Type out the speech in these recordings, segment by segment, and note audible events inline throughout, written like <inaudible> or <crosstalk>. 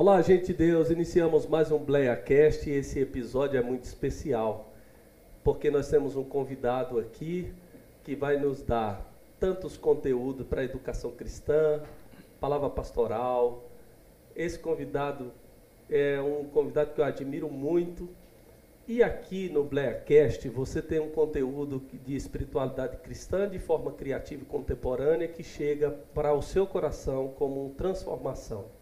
Olá, gente de Deus. Iniciamos mais um BleaCast e esse episódio é muito especial, porque nós temos um convidado aqui que vai nos dar tantos conteúdos para a educação cristã, palavra pastoral. Esse convidado é um convidado que eu admiro muito. E aqui no BleaCast você tem um conteúdo de espiritualidade cristã de forma criativa e contemporânea que chega para o seu coração como transformação.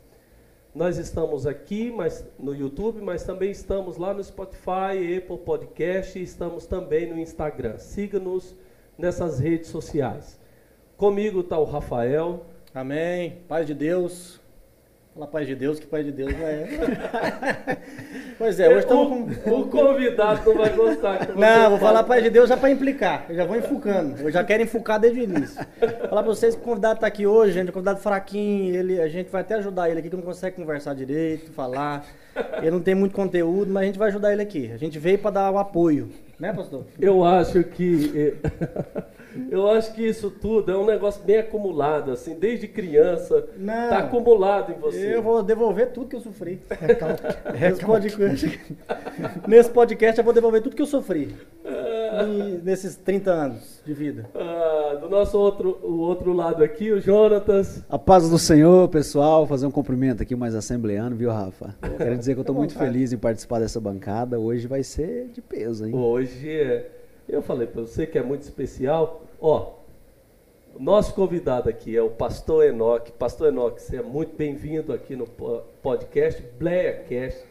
Nós estamos aqui mas, no YouTube, mas também estamos lá no Spotify, Apple Podcast e estamos também no Instagram. Siga-nos nessas redes sociais. Comigo está o Rafael. Amém. Paz de Deus. Fala paz de Deus, que paz de Deus é. <laughs> pois é, hoje estamos com. O convidado não vai gostar. Não, vou falar paz de Deus já para implicar. Eu já vou enfucando. Eu já quero enfucar desde o início. Falar para vocês que o convidado está aqui hoje, gente. O convidado fraquinho. Ele, a gente vai até ajudar ele aqui, que não consegue conversar direito, falar. Ele não tem muito conteúdo, mas a gente vai ajudar ele aqui. A gente veio para dar o apoio. Né, pastor? Eu acho que. <laughs> Eu acho que isso tudo é um negócio bem acumulado, assim, desde criança. Está acumulado em você. Eu vou devolver tudo que eu sofri. <laughs> Nesse, podcast, nesse podcast eu vou devolver tudo que eu sofri. Ah. nesses 30 anos de vida. Ah, do nosso outro, o outro lado aqui, o Jonatas. A paz do Senhor, pessoal. Fazer um cumprimento aqui mais assembleano, viu, Rafa? Quero dizer que eu estou muito feliz em participar dessa bancada. Hoje vai ser de peso, hein? Hoje é. Eu falei para você que é muito especial. Ó, o nosso convidado aqui é o pastor Enoque. Pastor Enoque, você é muito bem-vindo aqui no podcast Blaircast.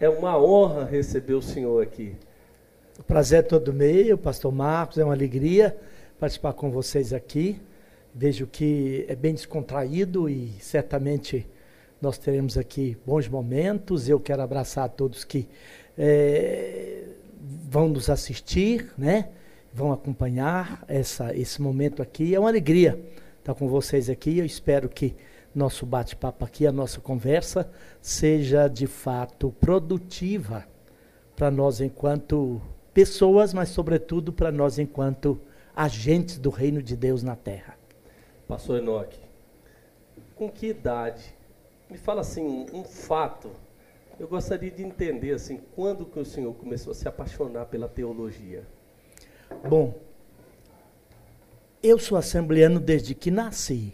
É uma honra receber o senhor aqui. O prazer é todo meu, pastor Marcos, é uma alegria participar com vocês aqui. Vejo que é bem descontraído e certamente nós teremos aqui bons momentos. Eu quero abraçar a todos que é, vão nos assistir, né? Vão acompanhar essa, esse momento aqui. É uma alegria estar com vocês aqui. Eu espero que nosso bate-papo aqui, a nossa conversa, seja de fato produtiva para nós enquanto pessoas, mas sobretudo para nós enquanto agentes do reino de Deus na terra. Pastor Enoque, com que idade? Me fala assim, um, um fato eu gostaria de entender assim, quando que o senhor começou a se apaixonar pela teologia? Bom, eu sou assembleano desde que nasci.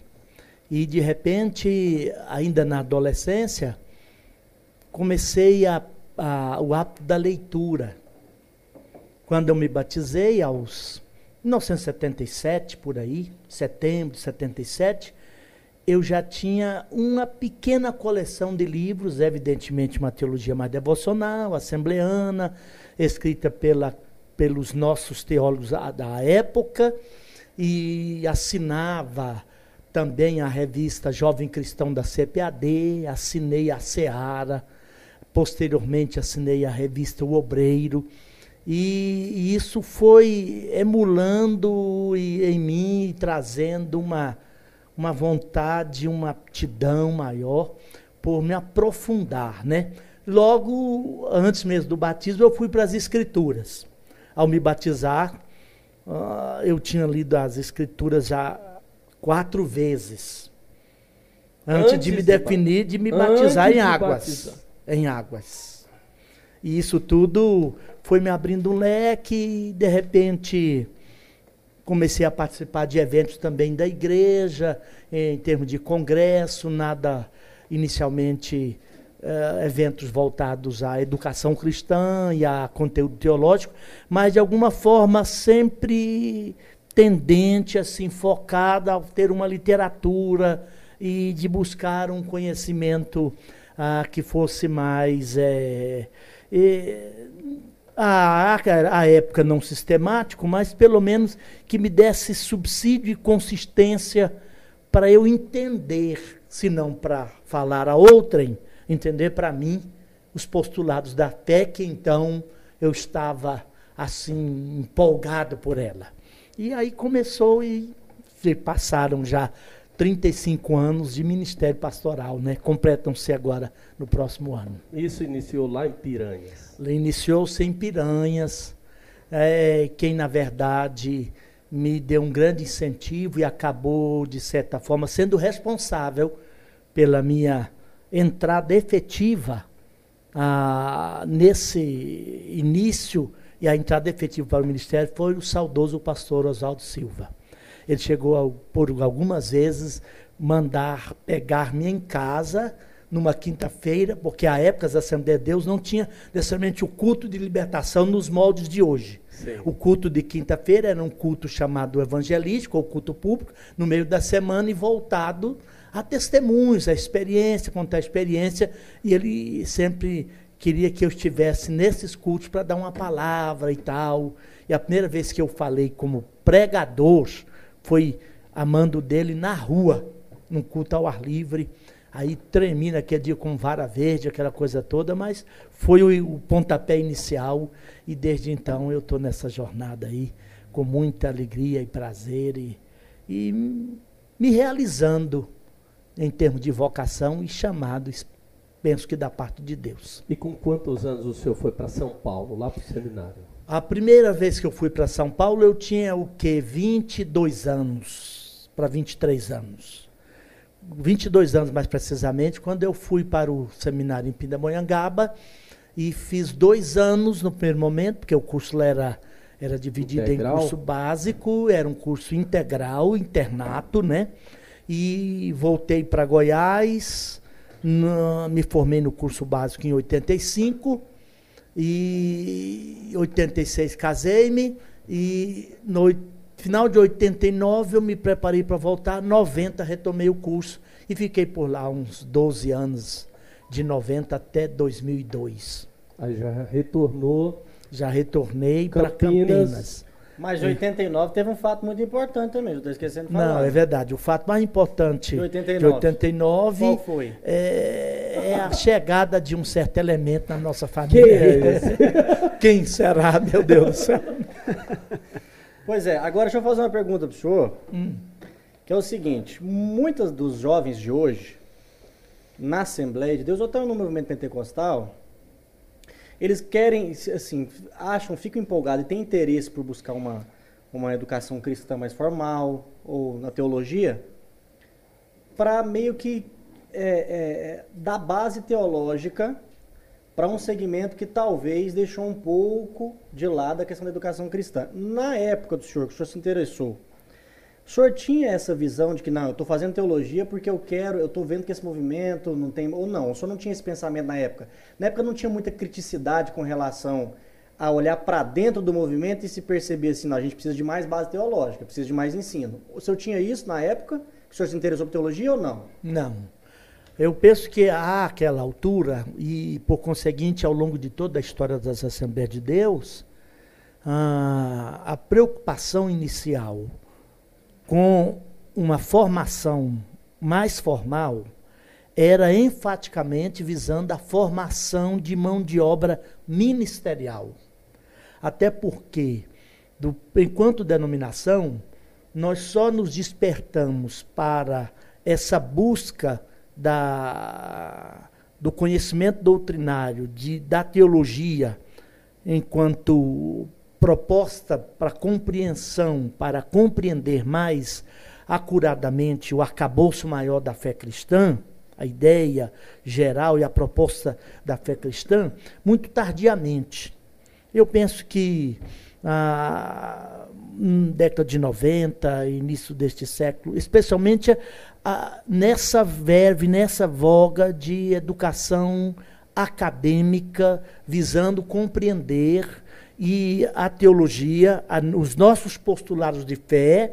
E de repente, ainda na adolescência, comecei a, a, o hábito da leitura. Quando eu me batizei, aos 1977, por aí, setembro de 77, eu já tinha uma pequena coleção de livros, evidentemente uma teologia mais devocional, assembleana, escrita pela, pelos nossos teólogos da época, e assinava também a revista Jovem Cristão da CPAD, assinei a Seara, posteriormente assinei a revista O Obreiro, e, isso foi emulando em mim, trazendo uma uma vontade, uma aptidão maior por me aprofundar, né? Logo antes mesmo do batismo, eu fui para as escrituras. Ao me batizar, uh, eu tinha lido as escrituras já quatro vezes. Antes, antes de me definir, de me batizar em águas. Batizar. Em águas. E isso tudo foi me abrindo um leque e, de repente, comecei a participar de eventos também da igreja, em termos de congresso, nada inicialmente uh, eventos voltados à educação cristã e a conteúdo teológico, mas de alguma forma sempre tendente, assim, focada a ter uma literatura e de buscar um conhecimento uh, que fosse mais é, a, a, época não sistemático, mas pelo menos que me desse subsídio e consistência para eu entender, se não para falar a outrem, entender para mim os postulados da fé que então eu estava assim empolgado por ela. E aí começou e passaram já 35 anos de ministério pastoral, né? Completam-se agora no próximo ano. Isso iniciou lá em Piranhas? Iniciou-se em Piranhas. É, quem, na verdade, me deu um grande incentivo e acabou, de certa forma, sendo responsável pela minha entrada efetiva ah, nesse início e a entrada efetiva para o ministério foi o saudoso pastor Oswaldo Silva. Ele chegou a, por algumas vezes mandar pegar-me em casa numa quinta-feira, porque a época da Assembleia de Deus não tinha necessariamente o culto de libertação nos moldes de hoje. Sim. O culto de quinta-feira era um culto chamado evangelístico, ou culto público, no meio da semana e voltado a testemunhos, a experiência, contar a experiência, e ele sempre queria que eu estivesse nesses cultos para dar uma palavra e tal. E a primeira vez que eu falei como pregador foi amando dele na rua, num culto ao ar livre. Aí tremi naquele dia com vara verde, aquela coisa toda, mas foi o, o pontapé inicial e desde então eu estou nessa jornada aí com muita alegria e prazer e, e me realizando em termos de vocação e chamado, penso que da parte de Deus. E com quantos anos o senhor foi para São Paulo, lá para o seminário? A primeira vez que eu fui para São Paulo, eu tinha o quê? 22 anos, para 23 anos. 22 anos mais precisamente, quando eu fui para o seminário em Pindamonhangaba e fiz dois anos no primeiro momento, porque o curso era, era dividido integral. em curso básico, era um curso integral, internato, né? E voltei para Goiás, me formei no curso básico em 85 e 86 casei-me e no Final de 89 eu me preparei para voltar, 90 retomei o curso e fiquei por lá uns 12 anos, de 90 até 2002. Aí já retornou? Já retornei para Campinas. Mas de 89 teve um fato muito importante também, estou esquecendo de falar. Não, é verdade. O fato mais importante de 89, de 89 Qual foi? É, é, a chegada de um certo elemento na nossa família. Quem é esse? <laughs> Quem será, meu Deus do céu? Pois é, agora deixa eu fazer uma pergunta para o senhor, hum. que é o seguinte, muitos dos jovens de hoje, na Assembleia de Deus, ou até no movimento pentecostal, eles querem, assim, acham, ficam empolgados e têm interesse por buscar uma, uma educação cristã mais formal, ou na teologia, para meio que é, é, dar base teológica para um segmento que talvez deixou um pouco de lado a questão da educação cristã. Na época do senhor, que o senhor se interessou, senhor tinha essa visão de que, não, eu estou fazendo teologia porque eu quero, eu estou vendo que esse movimento não tem. Ou não, o senhor não tinha esse pensamento na época. Na época não tinha muita criticidade com relação a olhar para dentro do movimento e se perceber assim, não, a gente precisa de mais base teológica, precisa de mais ensino. O senhor tinha isso na época? O senhor se interessou por teologia ou não? Não. Eu penso que àquela altura, e por conseguinte ao longo de toda a história das Assembleias de Deus, a, a preocupação inicial com uma formação mais formal era enfaticamente visando a formação de mão de obra ministerial. Até porque, do, enquanto denominação, nós só nos despertamos para essa busca da, do conhecimento doutrinário, de, da teologia, enquanto proposta para compreensão, para compreender mais acuradamente o arcabouço maior da fé cristã, a ideia geral e a proposta da fé cristã, muito tardiamente. Eu penso que ah, década de 90, início deste século, especialmente a, nessa verve, nessa voga de educação acadêmica, visando compreender e a teologia, a, os nossos postulados de fé,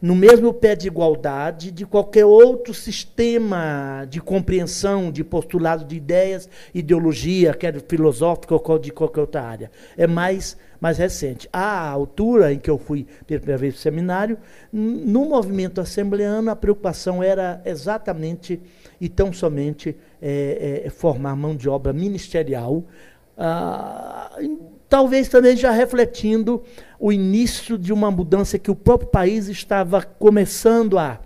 no mesmo pé de igualdade de qualquer outro sistema de compreensão, de postulado de ideias, ideologia, quer filosófica ou de qualquer outra área. É mais, mais recente. À altura em que eu fui pela primeira vez para o seminário, no movimento assembleano, a preocupação era exatamente e tão somente é, é, formar mão de obra ministerial. Ah, talvez também já refletindo o início de uma mudança que o próprio país estava começando a,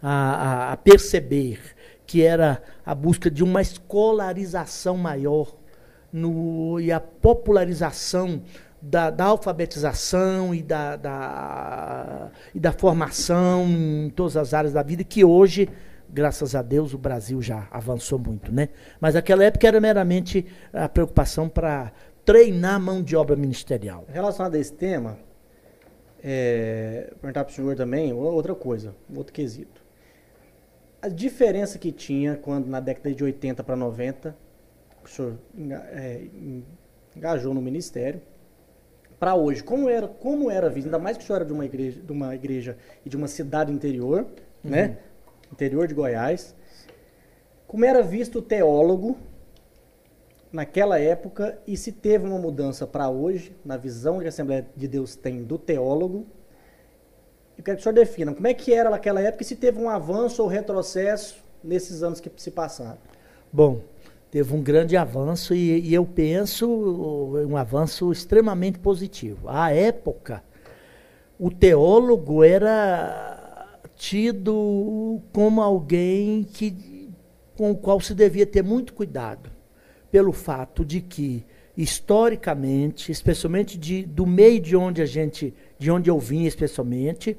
a, a perceber, que era a busca de uma escolarização maior no, e a popularização da, da, alfabetização e da, da, e da formação em todas as áreas da vida, que hoje graças a Deus o Brasil já avançou muito, né? Mas naquela época era meramente a preocupação para treinar a mão de obra ministerial. Relacionado a esse tema, é, perguntar para o senhor também outra coisa, outro quesito. A diferença que tinha quando na década de 80 para 90 o senhor é, engajou no ministério para hoje, como era, como era visto, ainda mais que o senhor era de uma igreja, de uma igreja e de uma cidade interior, uhum. né? Interior de Goiás. Como era visto o teólogo naquela época e se teve uma mudança para hoje, na visão que a Assembleia de Deus tem do teólogo. Eu quero que o senhor defina como é que era naquela época e se teve um avanço ou retrocesso nesses anos que se passaram. Bom, teve um grande avanço e, e, eu penso um avanço extremamente positivo. À época, o teólogo era tido como alguém que, com o qual se devia ter muito cuidado, pelo fato de que historicamente, especialmente de, do meio de onde a gente, de onde eu vim, especialmente,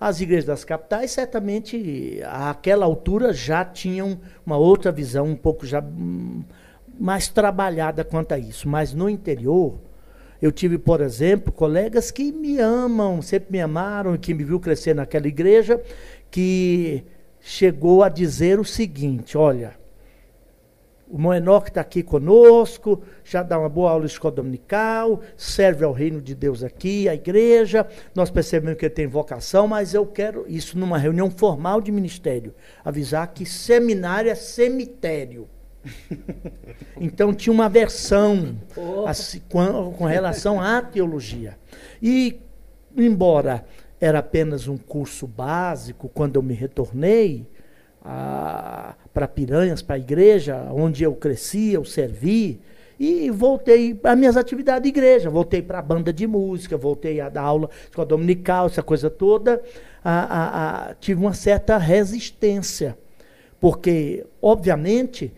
as igrejas das capitais, certamente, àquela altura, já tinham uma outra visão, um pouco já hum, mais trabalhada quanto a isso. Mas no interior, eu tive, por exemplo, colegas que me amam, sempre me amaram, que me viu crescer naquela igreja, que chegou a dizer o seguinte: olha o Moenoque está aqui conosco, já dá uma boa aula escola dominical, serve ao reino de Deus aqui, a igreja. Nós percebemos que ele tem vocação, mas eu quero, isso numa reunião formal de ministério, avisar que seminário é cemitério. <laughs> então tinha uma versão assim, com, com relação à teologia. E, embora era apenas um curso básico, quando eu me retornei, para Piranhas, para a igreja, onde eu cresci, eu servi, e voltei para minhas atividades de igreja, voltei para a banda de música, voltei a dar aula escola dominical, essa coisa toda, a, a, a, tive uma certa resistência, porque, obviamente,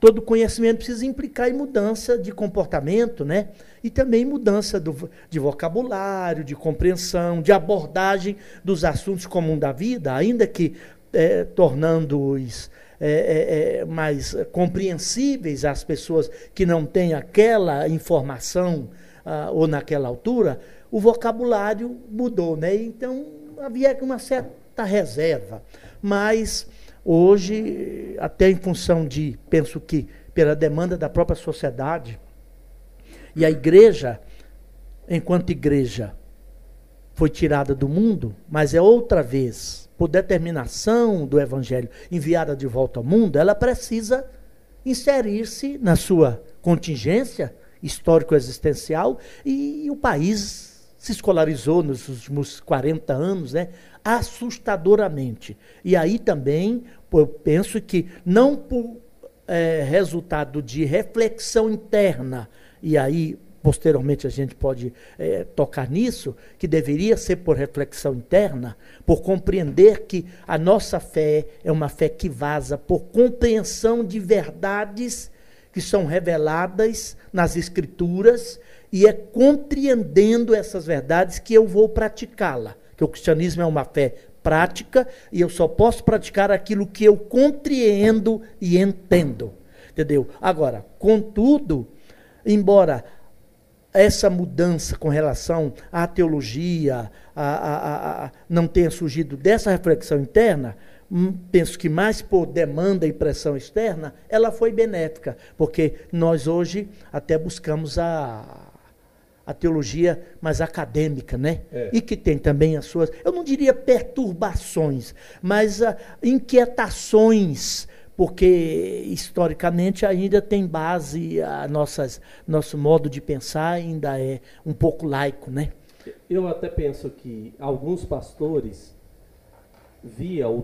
todo conhecimento precisa implicar em mudança de comportamento, né? E também mudança do, de vocabulário, de compreensão, de abordagem dos assuntos comuns da vida, ainda que é, tornando-os é, é, é, mais compreensíveis às pessoas que não têm aquela informação ah, ou naquela altura, o vocabulário mudou, né? Então havia uma certa reserva, mas Hoje, até em função de, penso que, pela demanda da própria sociedade, e a igreja, enquanto igreja, foi tirada do mundo, mas é outra vez, por determinação do Evangelho, enviada de volta ao mundo, ela precisa inserir-se na sua contingência histórico-existencial e, o país se escolarizou nos últimos 40 anos, né? assustadoramente. E aí também eu penso que não por é, resultado de reflexão interna, e aí posteriormente a gente pode é, tocar nisso, que deveria ser por reflexão interna, por compreender que a nossa fé é uma fé que vaza por compreensão de verdades que são reveladas nas Escrituras, e é compreendendo essas verdades que eu vou praticá-la que o cristianismo é uma fé prática e eu só posso praticar aquilo que eu compreendo e entendo. Entendeu? Agora, contudo, embora essa mudança com relação à teologia a, a, a, não tenha surgido dessa reflexão interna, hum, penso que mais por demanda e pressão externa, ela foi benéfica, porque nós hoje até buscamos a a teologia mais acadêmica, né? É. E que tem também as suas, eu não diria perturbações, mas uh, inquietações, porque historicamente ainda tem base a nossas nosso modo de pensar ainda é um pouco laico, né? Eu até penso que alguns pastores via o,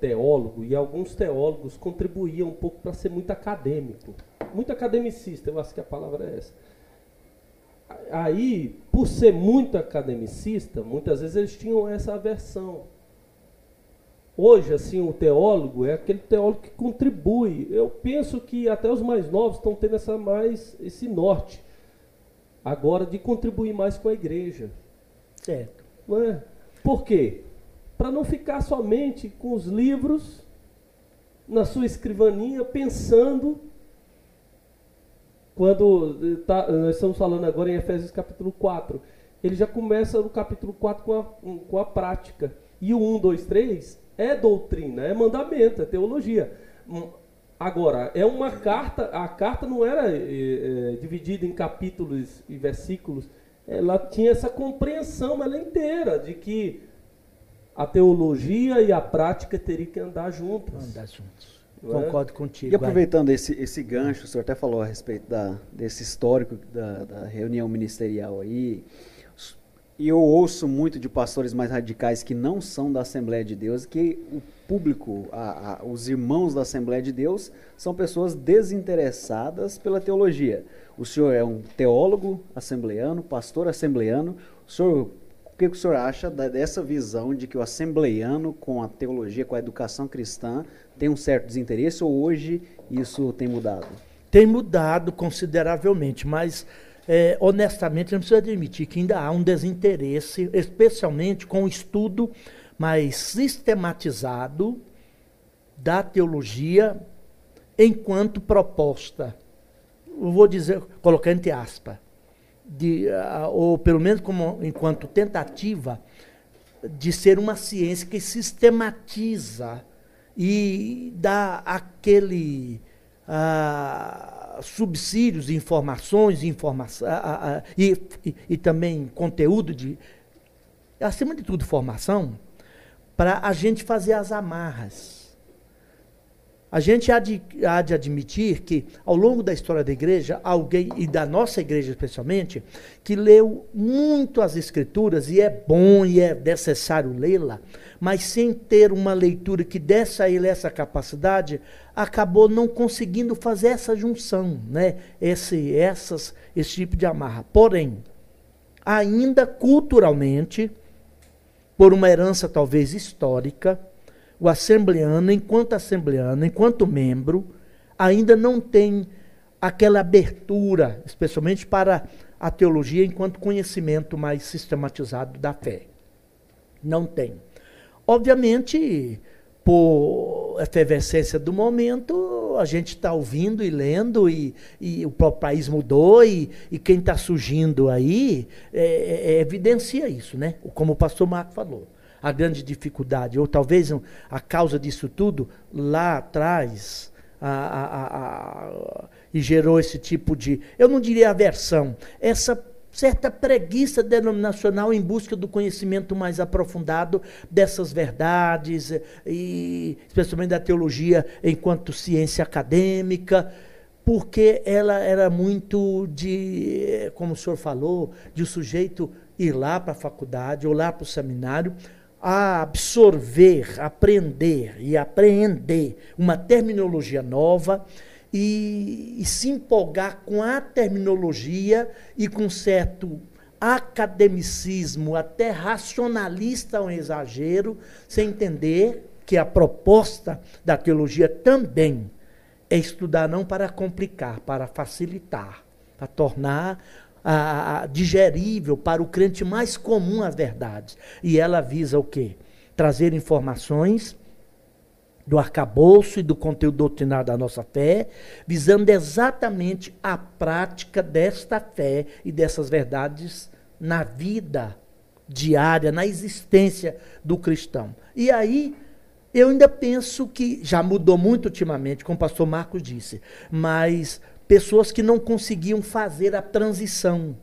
teólogo e alguns teólogos contribuíam um pouco para ser muito acadêmico, muito academicista, eu acho que a palavra é essa aí, por ser muito academicista, muitas vezes eles tinham essa aversão. Hoje, assim, o teólogo é aquele teólogo que contribui. Eu penso que até os mais novos estão tendo essa mais esse norte agora de contribuir mais com a igreja. Certo. Não é? Por quê? para não ficar somente com os livros na sua escrivaninha pensando quando tá, nós estamos falando agora em Efésios capítulo 4, ele já começa no capítulo 4 com a, com a prática. E o 1, 2, 3 é doutrina, é mandamento, é teologia. Hum, agora, é uma carta, a carta não era é, é, dividida em capítulos e versículos, ela tinha essa compreensão ela inteira de que a teologia e a prática teriam que andar juntas. Andar juntos. É? Concordo contigo. E aproveitando esse, esse gancho, o senhor até falou a respeito da, desse histórico da, da reunião ministerial aí. E eu ouço muito de pastores mais radicais que não são da Assembleia de Deus, que o público, a, a, os irmãos da Assembleia de Deus, são pessoas desinteressadas pela teologia. O senhor é um teólogo assembleano, pastor assembleano. O senhor que, que o senhor acha dessa visão de que o assembleiano, com a teologia, com a educação cristã, tem um certo desinteresse ou hoje isso tem mudado? Tem mudado consideravelmente, mas é, honestamente não precisa admitir que ainda há um desinteresse, especialmente com o estudo mais sistematizado da teologia enquanto proposta. Vou dizer, colocando entre aspas de, ou pelo menos como enquanto tentativa de ser uma ciência que sistematiza e dá aquele subsídios informações, informa uh, e, e, e também conteúdo de, acima de tudo, formação, para a gente fazer as amarras a gente há de, há de admitir que, ao longo da história da igreja, alguém, e da nossa igreja especialmente, que leu muito as Escrituras, e é bom e é necessário lê-la, mas sem ter uma leitura que desse a ele essa capacidade, acabou não conseguindo fazer essa junção, né? esse, essas, esse tipo de amarra. Porém, ainda culturalmente, por uma herança talvez histórica, o assembleano, enquanto assembleano, enquanto membro, ainda não tem aquela abertura, especialmente para a teologia enquanto conhecimento mais sistematizado da fé. Não tem. Obviamente, por efervescência do momento, a gente está ouvindo e lendo, e, e, o próprio país mudou, e, e quem está surgindo aí é, é, é, evidencia isso, né? Como o pastor Marco falou a grande dificuldade, ou talvez a causa disso tudo lá atrás, a, a, a, e gerou esse tipo de, eu não diria aversão, essa certa preguiça denominacional em busca do conhecimento mais aprofundado dessas verdades, e especialmente da teologia enquanto ciência acadêmica, porque ela era muito de, como o senhor falou, de o sujeito ir lá para a faculdade ou lá para o seminário a absorver, aprender e apreender uma terminologia nova e, e, se empolgar com a terminologia e com certo academicismo, até racionalista um exagero, sem entender que a proposta da teologia também é estudar não para complicar, para facilitar, para tornar a, digerível para o crente mais comum a verdade. E ela visa o quê? Trazer informações do arcabouço e do conteúdo doutrinário da nossa fé, visando exatamente a prática desta fé e dessas verdades na vida diária, na existência do cristão. E aí, eu ainda penso que já mudou muito ultimamente, como o pastor Marcos disse, mas pessoas que não conseguiam fazer a transição.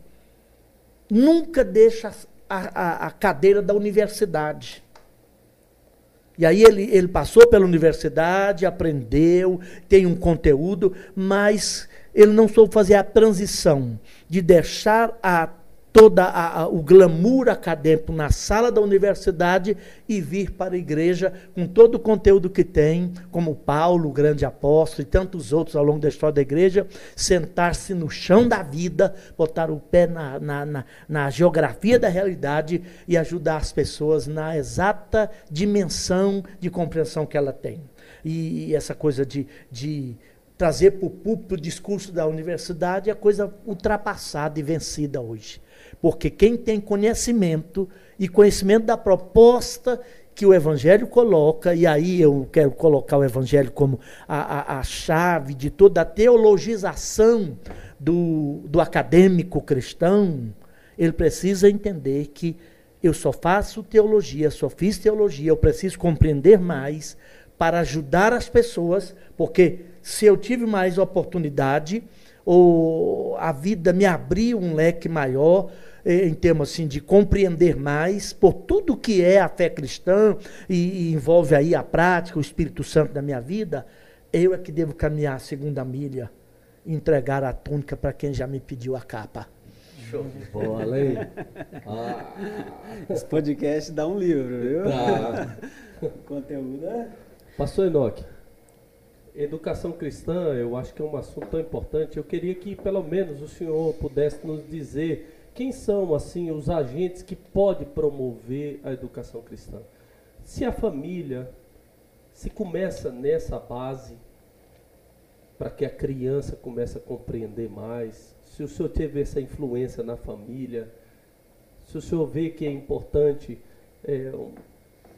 Nunca deixa a, a, a cadeira da universidade. E aí ele, ele passou pela universidade, aprendeu, tem um conteúdo, mas ele não soube fazer a transição de deixar a todo o glamour acadêmico na sala da universidade e vir para a igreja com todo o conteúdo que tem, como Paulo, o grande apóstolo, e tantos outros ao longo da história da igreja, sentar-se no chão da vida, botar o pé na, na, na, na geografia da realidade e ajudar as pessoas na exata dimensão de compreensão que ela tem. E, e essa coisa de, de trazer para o púlpito o discurso da universidade é coisa ultrapassada e vencida hoje. Porque quem tem conhecimento e conhecimento da proposta que o Evangelho coloca, e aí eu quero colocar o Evangelho como a, a, a chave de toda a teologização do, do acadêmico cristão, ele precisa entender que eu só faço teologia, só fiz teologia, eu preciso compreender mais para ajudar as pessoas, porque se eu tive mais oportunidade, ou a vida me abriu um leque maior, em termos assim de compreender mais por tudo que é a fé cristã e, e, envolve aí a prática, o Espírito Santo na minha vida, eu é que devo caminhar a segunda milha, entregar a túnica para quem já me pediu a capa. Show de bola, hein? Ah. Esse podcast dá um livro, viu? Tá. <laughs> Conteúdo é. Pastor Enoque, educação cristã, eu acho que é um assunto tão importante. Eu queria que pelo menos o senhor pudesse nos dizer quem são assim os agentes que pode promover a educação cristã. Se a família se começa nessa base para que a criança comece a compreender mais, se o senhor teve essa influência na família, se o senhor vê que é importante é,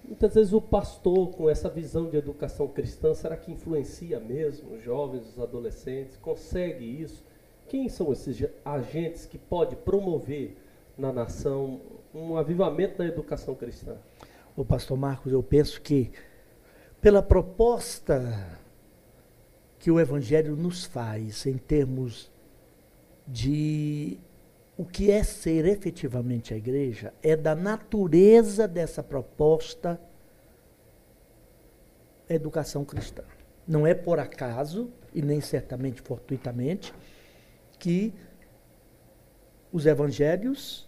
Muitas vezes o pastor, com essa visão de educação cristã, será que influencia mesmo os jovens, os adolescentes? Consegue isso? Quem são esses agentes que pode promover na nação um avivamento da educação cristã? O pastor Marcos, eu penso que pela proposta que o evangelho nos faz em termos de o que é ser efetivamente a igreja é da natureza dessa proposta educação cristã. Não é por acaso, e nem certamente fortuitamente, que os evangelhos,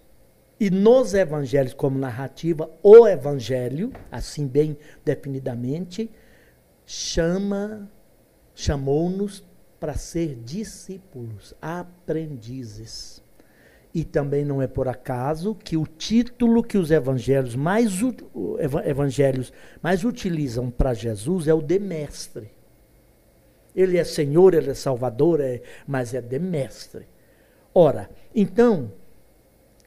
e nos evangelhos como narrativa, o evangelho, assim bem definidamente, chama, chamou-nos para ser discípulos, aprendizes. E também não é por acaso que o título que os evangelhos mais, evangelhos mais utilizam para Jesus é o de mestre. Ele é Senhor, ele é Salvador, é, mas é de mestre. Ora, então,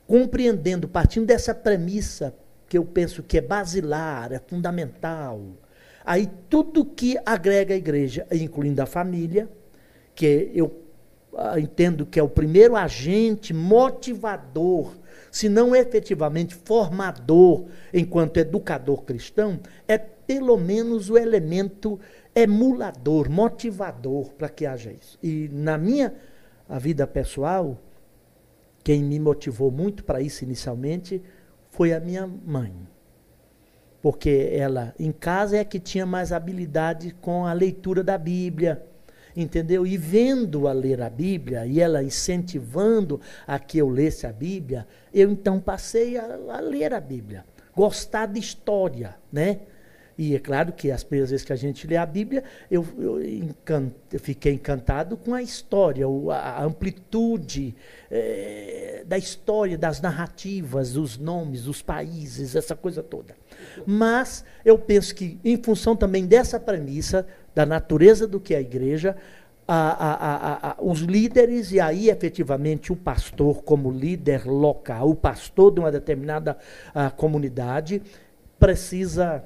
compreendendo, partindo dessa premissa que eu penso que é basilar, é fundamental, aí tudo que agrega a igreja, incluindo a família, que eu ah, entendo que é o primeiro agente motivador, se não efetivamente formador enquanto educador cristão, é pelo menos o elemento emulador, motivador para que haja isso. E na minha vida pessoal, quem me motivou muito para isso inicialmente foi a minha mãe. Porque ela, em casa, é que tinha mais habilidade com a leitura da Bíblia entendeu? E vendo a ler a Bíblia, e ela incentivando a que eu lesse a Bíblia, eu então passei a, a ler a Bíblia, gostar de história, né? E é claro que as primeiras vezes que a gente lê a Bíblia, eu, eu, encant, eu fiquei encantado com a história, a amplitude é, da história, das narrativas, dos nomes, dos países, essa coisa toda. Mas eu penso que, em função também dessa premissa, da natureza do que é a igreja, a, a, a, os líderes, e aí efetivamente o pastor, como líder local, o pastor de uma determinada comunidade, precisa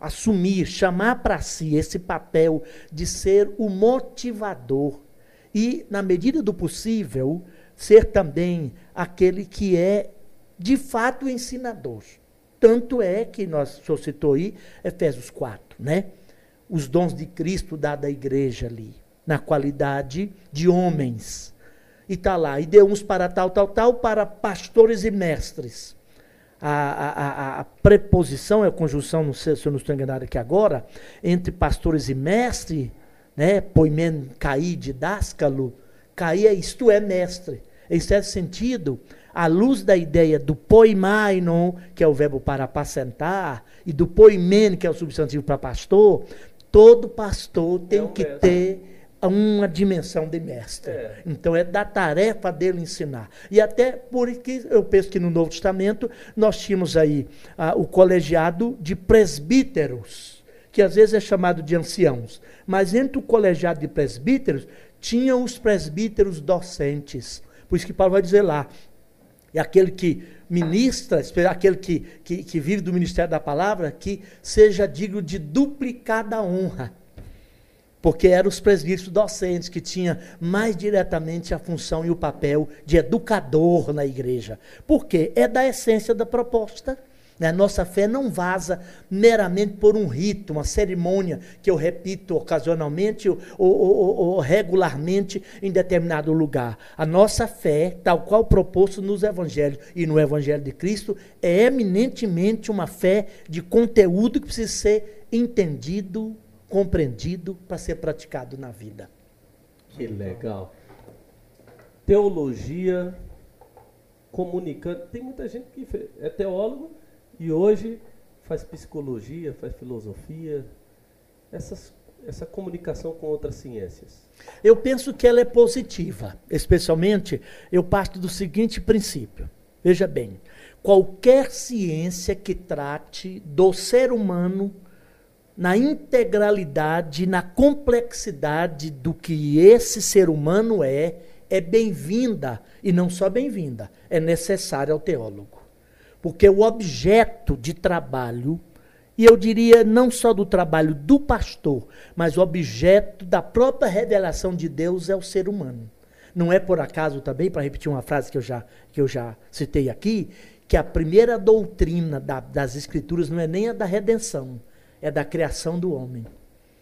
assumir, chamar para si esse papel de ser o motivador e, na medida do possível, ser também aquele que é de fato ensinador. Tanto é que nós, o senhor citou aí, Efésios 4, né? os dons de Cristo dado à igreja ali, na qualidade de homens. E está lá, e deu uns para tal, tal, tal, para pastores e mestres. A, a, a, preposição, é a conjunção, não sei se eu não estou enganado aqui agora, entre pastores e mestre, né, poimen caí, didáscalo, caí é isto é mestre. Em certo sentido, à luz da ideia do poimainon, que é o verbo para apacentar, e do poimen, que é o substantivo para pastor, todo pastor tem é um que mestre. ter uma dimensão de mestre. É. Então é da tarefa dele ensinar. E até por que eu penso que no Novo Testamento nós tínhamos aí ah, o colegiado de presbíteros, que às vezes é chamado de anciãos. Mas entre o colegiado de presbíteros tinham os presbíteros docentes. Por isso que Paulo vai dizer lá, é aquele que ministra, aquele que, que, que vive do ministério da palavra, que seja digno de duplicada honra porque eram os presbíteros docentes que tinham mais diretamente a função e o papel de educador na igreja. Por quê? É da essência da proposta. Né? Nossa fé não vaza meramente por um rito, uma cerimônia que eu repito ocasionalmente ou, ou, ou, ou regularmente em determinado lugar. A nossa fé, tal qual proposto nos evangelhos e no evangelho de Cristo, é eminentemente uma fé de conteúdo que precisa ser entendido, compreendido para ser praticado na vida. Que legal. Teologia comunicando. Tem muita gente que é teólogo e hoje faz psicologia, faz filosofia, essas, essa comunicação com outras ciências. Eu penso que ela é positiva, especialmente eu parto do seguinte princípio. Veja bem, qualquer ciência que trate do ser humano na integralidade, na complexidade do que esse ser humano é, é bem-vinda. E não só bem-vinda, é necessária ao teólogo. Porque o objeto de trabalho, e eu diria não só do trabalho do pastor, mas o objeto da própria revelação de Deus é o ser humano. Não é por acaso também, para repetir uma frase que eu já, que eu já citei aqui, que a primeira doutrina da, das Escrituras não é nem a da redenção, é da criação do homem.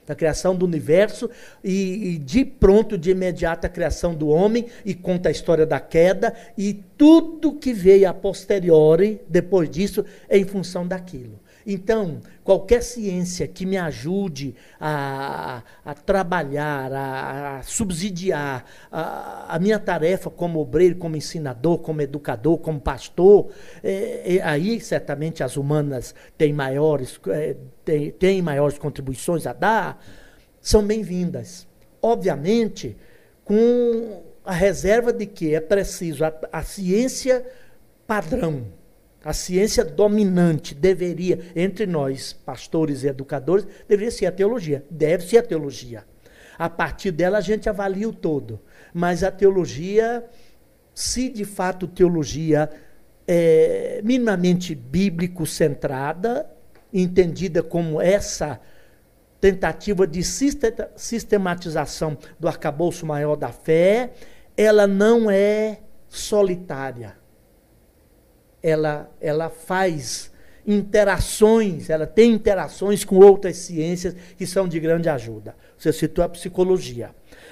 Da criação do universo e, e, de pronto, de imediato, a criação do homem e conta a história da queda e tudo que veio a posteriori, depois disso, é em função daquilo. Então, qualquer ciência que me ajude a, a trabalhar, a, a subsidiar a, a, minha tarefa como obreiro, como ensinador, como educador, como pastor, é, é, aí certamente as humanas têm maiores, é, têm, têm maiores contribuições a dar, são bem-vindas. Obviamente, com a reserva de que é preciso a, a ciência padrão a ciência dominante deveria, entre nós, pastores e educadores, deveria ser a teologia. Deve ser a teologia. A partir dela a gente avalia o todo. Mas a teologia, se de fato teologia é minimamente bíblico-centrada, entendida como essa tentativa de sistematização do arcabouço maior da fé, ela não é solitária ela, ela faz interações, ela tem interações com outras ciências que são de grande ajuda. Você citou a psicologia.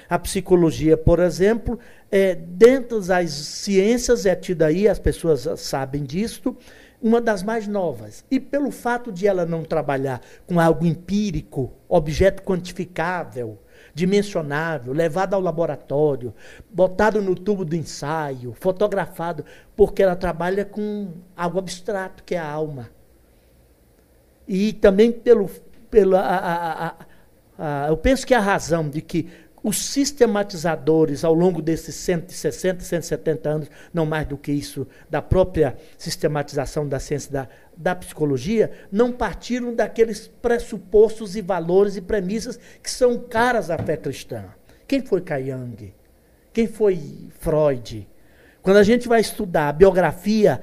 A psicologia, por exemplo, é, dentro das ciências é tida aí, as pessoas sabem disto, uma das mais novas. E pelo fato de ela não trabalhar com algo empírico, objeto quantificável, dimensionável, levado ao laboratório, botado no tubo do ensaio, fotografado, porque ela trabalha com algo abstrato, que é a alma. E também pelo. pelo a, a, a, eu penso que a razão de que os sistematizadores, ao longo desses 160, 170 anos, não mais do que isso, da própria sistematização da ciência da, da psicologia, não partiram daqueles pressupostos e valores e premissas que são caras à fé cristã. Quem foi Jung? Quem foi Freud? Quando a gente vai estudar a biografia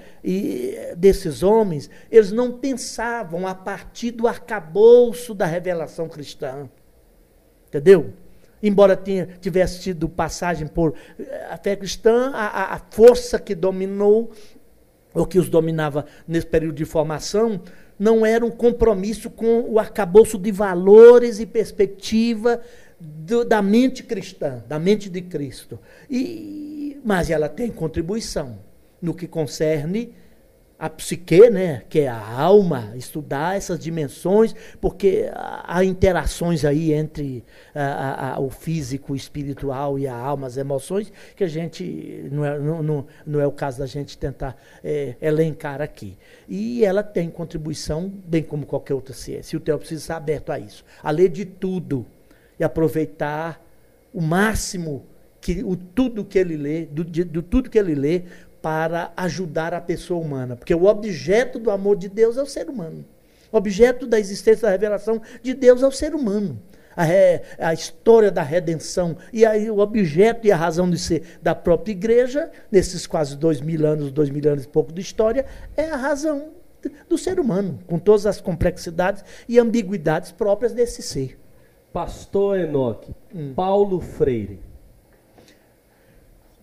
desses homens, eles não pensavam a partir do arcabouço da revelação cristã. Entendeu? Embora tenha, tivesse tido passagem por eh, a fé cristã, a, a força que dominou, ou que os dominava nesse período de formação, não era um compromisso com o arcabouço de valores e perspectiva do, da mente cristã, da mente de Cristo. E, mas ela tem contribuição no que concerne a psique, né, que é a alma, estudar essas dimensões, porque há interações aí entre a, a, o físico, o espiritual e a alma, as emoções, que a gente, não é, não, não, não é o caso da gente tentar é, elencar aqui. E ela tem contribuição, bem como qualquer outra ciência, e o Theo precisa estar aberto a isso, a ler de tudo e aproveitar o máximo que o tudo que ele lê, do, de, do tudo que ele lê, para ajudar a pessoa humana. Porque o objeto do amor de Deus é o ser humano. O objeto da existência da revelação de Deus é o ser humano. a, re, a história da redenção e aí o objeto e a razão de ser da própria igreja, nesses quase dois mil anos, dois mil anos e pouco de história, é a razão do ser humano, com todas as complexidades e ambiguidades próprias desse ser. Pastor Enoque, hum. Paulo Freire.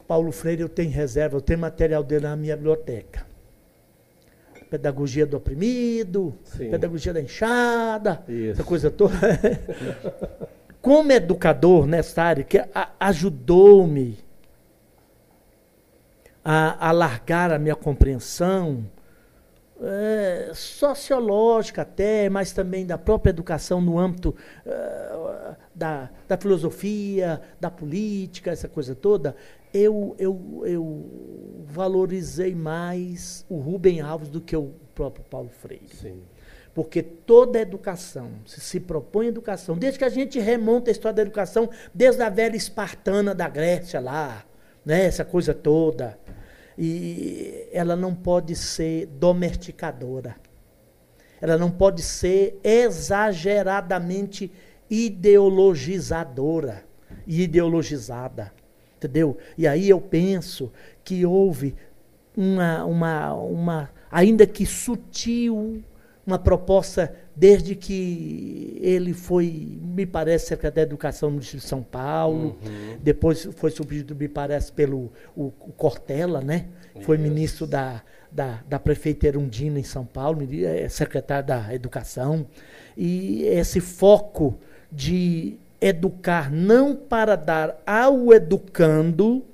Paulo Freire eu tenho reserva, eu tenho material dele na minha biblioteca. Pedagogia do oprimido, Sim. pedagogia da enxada, Isso. essa coisa toda. <laughs> Como educador nessa área, que ajudou-me a alargar a minha compreensão, é, sociológica até, mas também da própria educação no âmbito uh, da, da filosofia, da política, essa coisa toda, eu, eu, eu valorizei mais o Rubem Alves do que o próprio Paulo Freire. Sim. Porque toda educação, se se propõe educação, desde que a gente remonta a história da educação, desde a velha espartana da Grécia lá, né, essa coisa toda, e ela não pode ser domesticadora. Ela não pode ser exageradamente ideologizadora e ideologizada. Entendeu? E aí eu penso que houve uma, uma, uma ainda que sutil, uma proposta desde que ele foi, me parece, secretário de Educação no Distrito de São Paulo, uhum. depois foi substituído, me parece, pelo o, o Cortella, né? Foi ministro da, da, da prefeita Erundina em São Paulo, é secretário da Educação. E esse foco de educar não para dar ao educando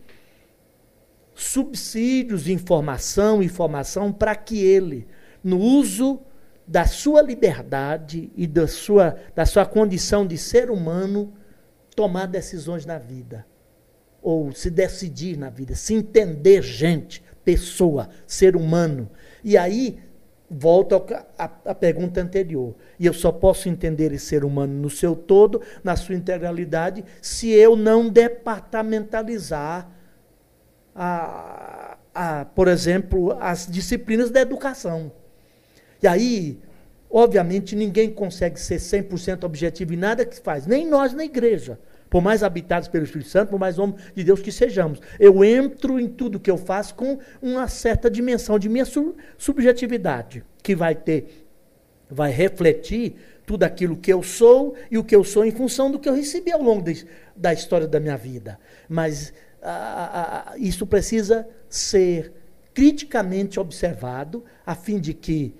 subsídios informação, informação para que ele, no uso da sua liberdade e da sua, da sua condição de ser humano, tomar decisões na vida. Ou se decidir na vida, se entender gente, pessoa, ser humano. E aí Volto à pergunta anterior. E eu só posso entender esse ser humano no seu todo, na sua integralidade, se eu não departamentalizar, a, a, por exemplo, as disciplinas da educação. E aí, obviamente, ninguém consegue ser 100% objetivo em nada que faz, nem nós na igreja por mais habitados pelo Espírito Santo, por mais homens de Deus que sejamos. Eu entro em tudo que eu faço com uma certa dimensão de minha subjetividade, que vai ter, vai refletir tudo aquilo que eu sou e o que eu sou em função do que eu recebi ao longo de, da história da minha vida. Mas a, a, isso precisa ser criticamente observado, a fim de que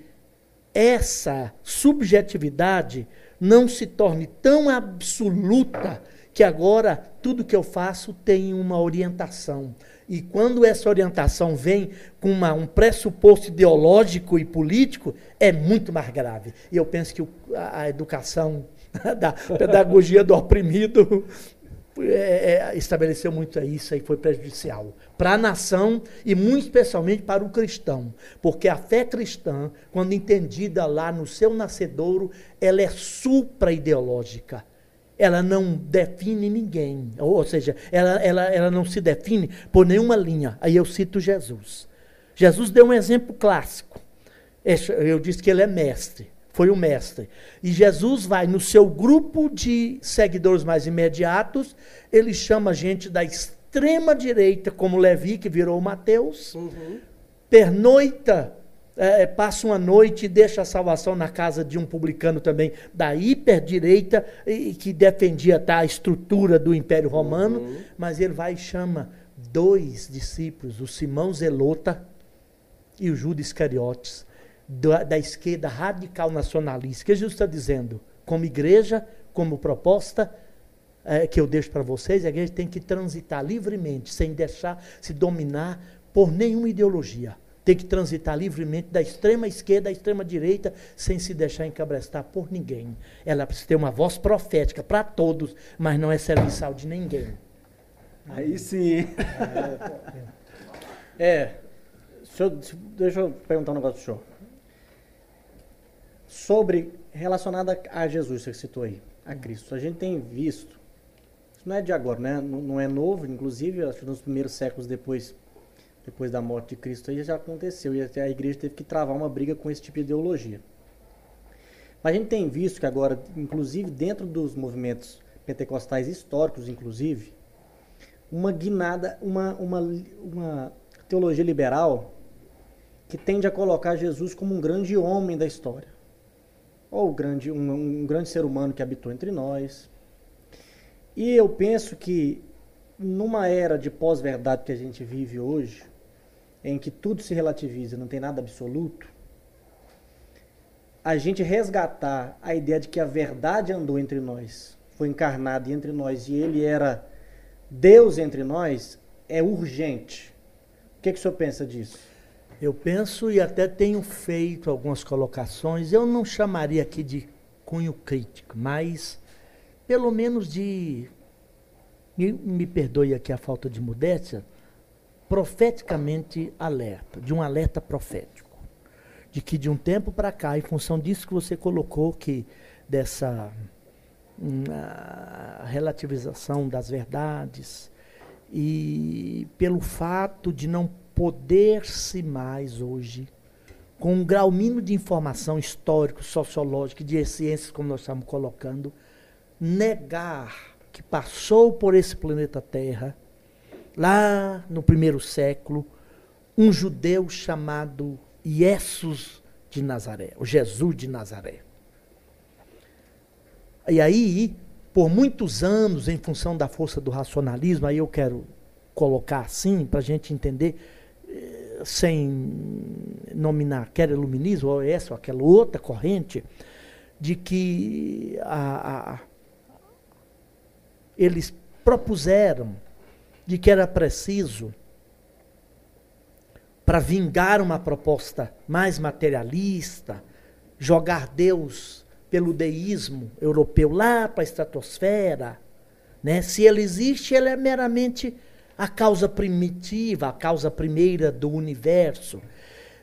essa subjetividade não se torne tão absoluta que agora tudo que eu faço tem uma orientação. E quando essa orientação vem com uma, um pressuposto ideológico e político, é muito mais grave. E eu penso que o, a, a educação <laughs> da pedagogia do oprimido é, é, estabeleceu muito isso e foi prejudicial para a nação e muito especialmente para o cristão, porque a fé cristã, quando entendida lá no seu nascedouro, ela é supra-ideológica ela não define ninguém. Ou seja, ela, ela, ela não se define por nenhuma linha. Aí eu cito Jesus. Jesus deu um exemplo clássico. Eu disse que ele é mestre, foi o mestre. E Jesus vai no seu grupo de seguidores mais imediatos, ele chama gente da extrema direita, como Levi, que virou Mateus, uhum. pernoita é, é, passa uma noite e deixa a salvação na casa de um publicano também da hiperdireita, e, que defendia tá, a estrutura do Império Romano, uhum. mas ele vai e chama dois discípulos, o Simão Zelota e o Judas Iscariotes, da, da esquerda radical nacionalista. O que Jesus está dizendo? Como igreja, como proposta, é, que eu deixo para vocês, a igreja tem que transitar livremente, sem deixar se dominar por nenhuma ideologia tem que transitar livremente da extrema esquerda à extrema direita, sem se deixar encabrestar por ninguém. Ela precisa ter uma voz profética para todos, mas não é serviçal de ninguém. Aí sim. <laughs> É, é deixa eu perguntar um negócio para o senhor. Sobre, relacionada a Jesus, você citou aí, a Cristo. A gente tem visto, isso não é de agora, né? não, não é novo, inclusive, acho que nos primeiros séculos depois depois da morte de Cristo, aí já aconteceu. E até a igreja teve que travar uma briga com esse tipo de ideologia. Mas a gente tem visto que agora, inclusive dentro dos movimentos pentecostais históricos, inclusive, uma guinada, uma, uma, uma teologia liberal que tende a colocar Jesus como um grande homem da história. Ou grande, um, um grande ser humano que habitou entre nós. E eu penso que numa era de pós-verdade que a gente vive hoje, em que tudo se relativiza, não tem nada absoluto, a gente resgatar a ideia de que a verdade andou entre nós, foi encarnada entre nós e ele era Deus entre nós, é urgente. O que, que o senhor pensa disso? Eu penso e até tenho feito algumas colocações, eu não chamaria aqui de cunho crítico, mas pelo menos de, me, me perdoe aqui a falta de modéstia, profeticamente alerta, de um alerta profético. De que de um tempo para cá, em função disso que você colocou, que dessa hum, relativização das verdades, e pelo fato de não poder-se mais hoje, com um grau mínimo de informação histórico, sociológica, de ciências, como nós estamos colocando, negar que passou por esse planeta Terra lá no primeiro século, um judeu chamado Jesus de Nazaré, o Jesus de Nazaré. E aí, por muitos anos, em função da força do racionalismo, aí eu quero colocar assim, para a gente entender, eh, sem nominar quer iluminismo, ou essa ou aquela outra corrente, de que a, a, eles propuseram de que era preciso, para vingar uma proposta mais materialista, jogar Deus pelo deísmo europeu lá para a estratosfera. Né? Se ele existe, ele é meramente a causa primitiva, a causa primeira do universo.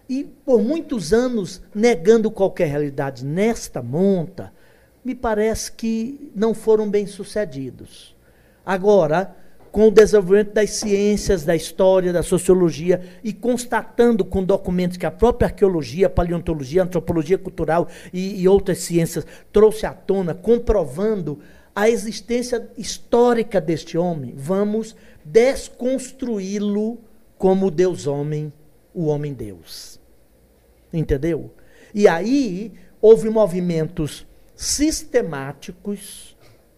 E por muitos anos negando qualquer realidade nesta monta, me parece que não foram bem sucedidos. Agora, com o desenvolvimento das ciências, da história, da sociologia e constatando com documentos que a própria arqueologia, paleontologia, antropologia cultural e, e outras ciências trouxe à tona, comprovando a existência histórica deste homem, vamos desconstruí-lo como Deus-homem, o homem-deus. Entendeu? E aí houve movimentos sistemáticos,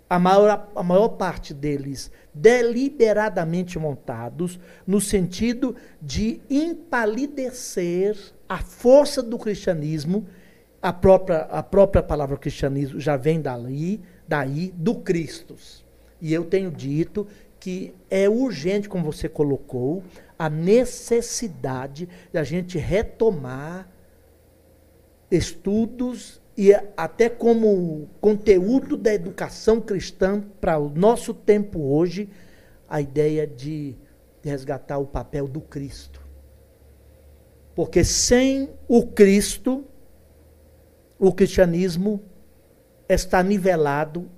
a maior, a maior parte deles deliberadamente montados no sentido de empalidecer a força do cristianismo. A própria, a própria palavra cristianismo já vem dali, daí, do Cristo. E eu tenho dito que é urgente, como você colocou, a necessidade da gente retomar estudos e até como conteúdo da educação cristã para o nosso tempo hoje, a ideia de, resgatar o papel do Cristo. Porque sem o Cristo, o cristianismo está nivelado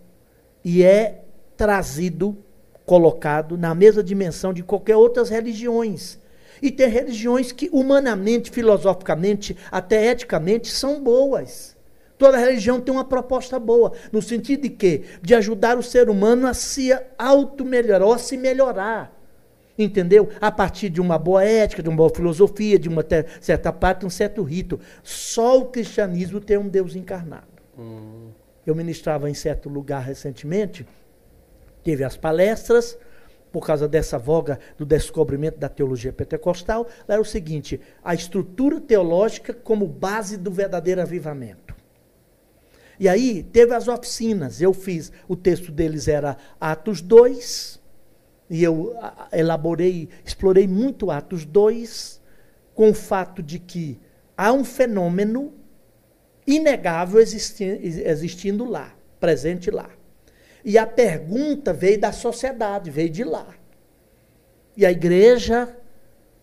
e é trazido, colocado na mesma dimensão de qualquer outras religiões. E tem religiões que humanamente, filosoficamente, até eticamente são boas. Toda religião tem uma proposta boa, no sentido de quê? De ajudar o ser humano a se auto-melhorar, ou a se melhorar. Entendeu? A partir de uma boa ética, de uma boa filosofia, de uma certa parte, um certo rito. Só o cristianismo tem um Deus encarnado. Hum. Eu ministrava em certo lugar recentemente, teve as palestras, por causa dessa voga do descobrimento da teologia pentecostal, era o seguinte: a estrutura teológica como base do verdadeiro avivamento. E aí teve as oficinas. Eu fiz, o texto deles era Atos 2, e eu elaborei, explorei muito Atos 2, com o fato de que há um fenômeno inegável existi existindo lá, presente lá. E a pergunta veio da sociedade, veio de lá. E a igreja,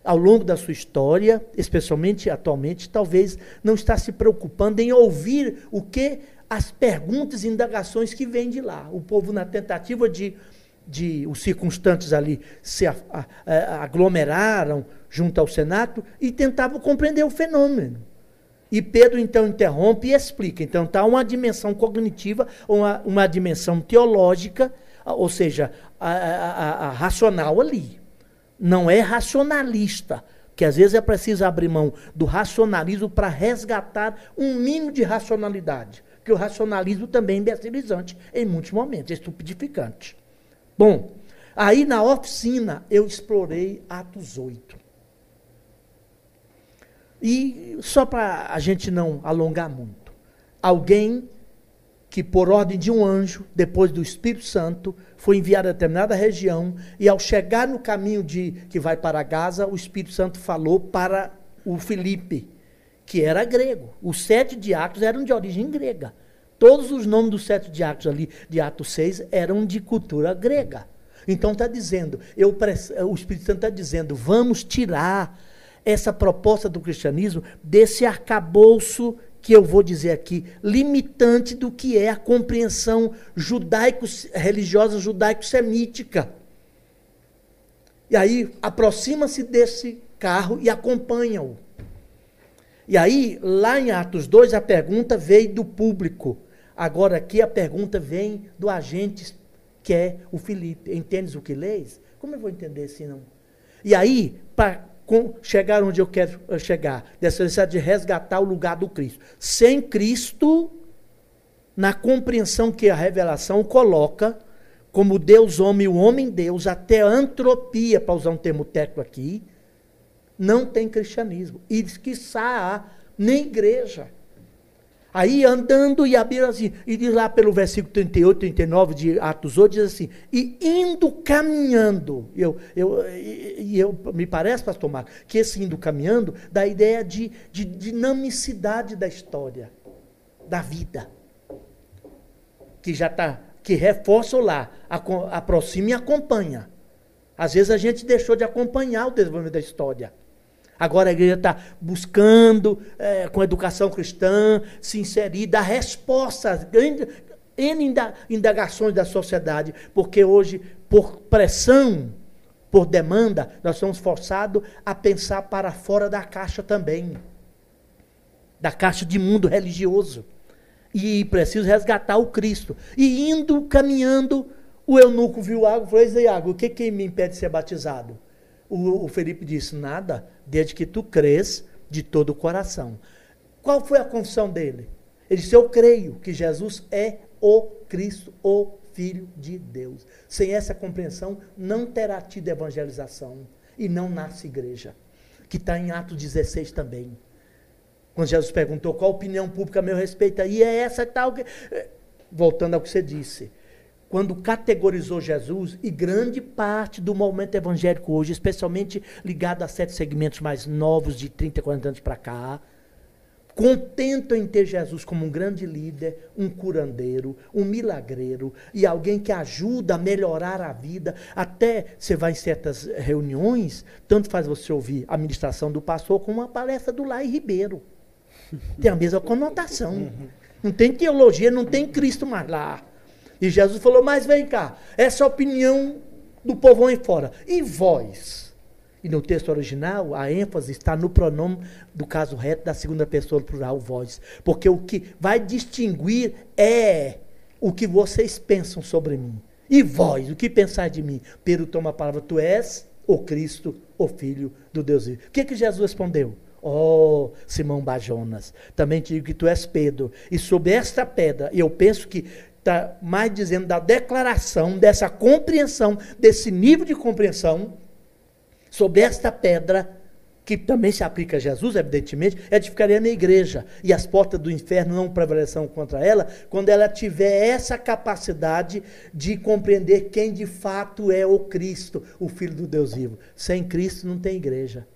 ao longo da sua história, especialmente atualmente, talvez não está se preocupando em ouvir o que as perguntas e indagações que vêm de lá. O povo, na tentativa de, de os circunstantes ali se a, a, a, aglomeraram junto ao Senado e tentavam compreender o fenômeno. E Pedro então interrompe e explica. Então está uma dimensão cognitiva, uma, uma dimensão teológica, ou seja, a, racional ali. Não é racionalista, que às vezes é preciso abrir mão do racionalismo para resgatar um mínimo de racionalidade. Porque o racionalismo também é imbecilizante em muitos momentos, é estupidificante. Bom, aí na oficina eu explorei Atos 8. E só para a gente não alongar muito, alguém que por ordem de um anjo, depois do Espírito Santo, foi enviado a determinada região e ao chegar no caminho de que vai para Gaza, o Espírito Santo falou para o Filipe, que era grego. Os sete diáconos eram de origem grega. Todos os nomes dos sete diáconos ali de Atos 6 eram de cultura grega. Então está dizendo, eu, o Espírito Santo está dizendo, vamos tirar essa proposta do cristianismo desse arcabouço que eu vou dizer aqui, limitante do que é a compreensão judaico, religiosa judaico-semítica. E aí aproxima-se desse carro e acompanha-o. E aí, lá em Atos 2, a pergunta veio do público. Agora aqui a pergunta vem do agente que é o Felipe. Entendes o que leis? Como eu vou entender assim não? E aí, para chegar onde eu quero eh, chegar, dessa necessidade de resgatar o lugar do Cristo. Sem Cristo, na compreensão que a revelação coloca, como Deus homem o homem Deus, até antropia, para usar um termo técnico aqui, não tem cristianismo. E que há nem igreja. Aí andando e abrindo assim, e diz lá pelo versículo 38, 39 de Atos 8, diz assim, e indo caminhando, eu, eu, e eu, me parece, pastor Marcos, que esse indo caminhando dá a ideia de, de dinamicidade da história, da vida, que já está, que reforça lá, aproxima e acompanha. Às vezes a gente deixou de acompanhar o desenvolvimento da história. Agora a igreja está buscando, é, com educação cristã, se inserir, dar respostas, N indagações da sociedade, porque hoje, por pressão, por demanda, nós somos forçados a pensar para fora da caixa também da caixa de mundo religioso. E preciso resgatar o Cristo. E indo, caminhando, o eunuco viu água e falou: Ei, água, o que, que me impede de ser batizado? O, o Felipe disse: Nada, desde que tu crês de todo o coração. Qual foi a confissão dele? Ele disse: Eu creio que Jesus é o Cristo, o Filho de Deus. Sem essa compreensão, não terá tido evangelização e não nasce igreja. Que está em Atos 16 também. Quando Jesus perguntou qual a opinião pública a meu respeito, e é essa tal. Voltando ao que você disse quando categorizou Jesus, e grande parte do movimento evangélico hoje, especialmente ligado a sete segmentos mais novos, de 30, 40 anos para cá, contentam em ter Jesus como um grande líder, um curandeiro, um milagreiro e alguém que ajuda a melhorar a vida. Até você vai em certas reuniões, tanto faz você ouvir a ministração do pastor como uma palestra do Lai Ribeiro. Tem a mesma conotação. Não tem teologia, não tem Cristo mais lá. E Jesus falou: Mas vem cá, essa é a opinião do povão aí fora. E vós? E no texto original, a ênfase está no pronome do caso reto da segunda pessoa plural, vós. Porque o que vai distinguir é o que vocês pensam sobre mim. E vós, o que pensais de mim? Pedro toma a palavra: Tu és o Cristo, o Filho do Deus vivo. O que, que Jesus respondeu? Oh, Simão Bajonas, também te digo que tu és Pedro, e sobre esta pedra, eu penso que está mais dizendo da declaração, dessa compreensão, desse nível de compreensão sobre esta pedra, que também se aplica a Jesus, evidentemente, edificaria na igreja. E as portas do inferno não prevalecerão contra ela, quando ela tiver essa capacidade de compreender quem de fato é o Cristo, o Filho do Deus vivo. Sem Cristo não tem igreja.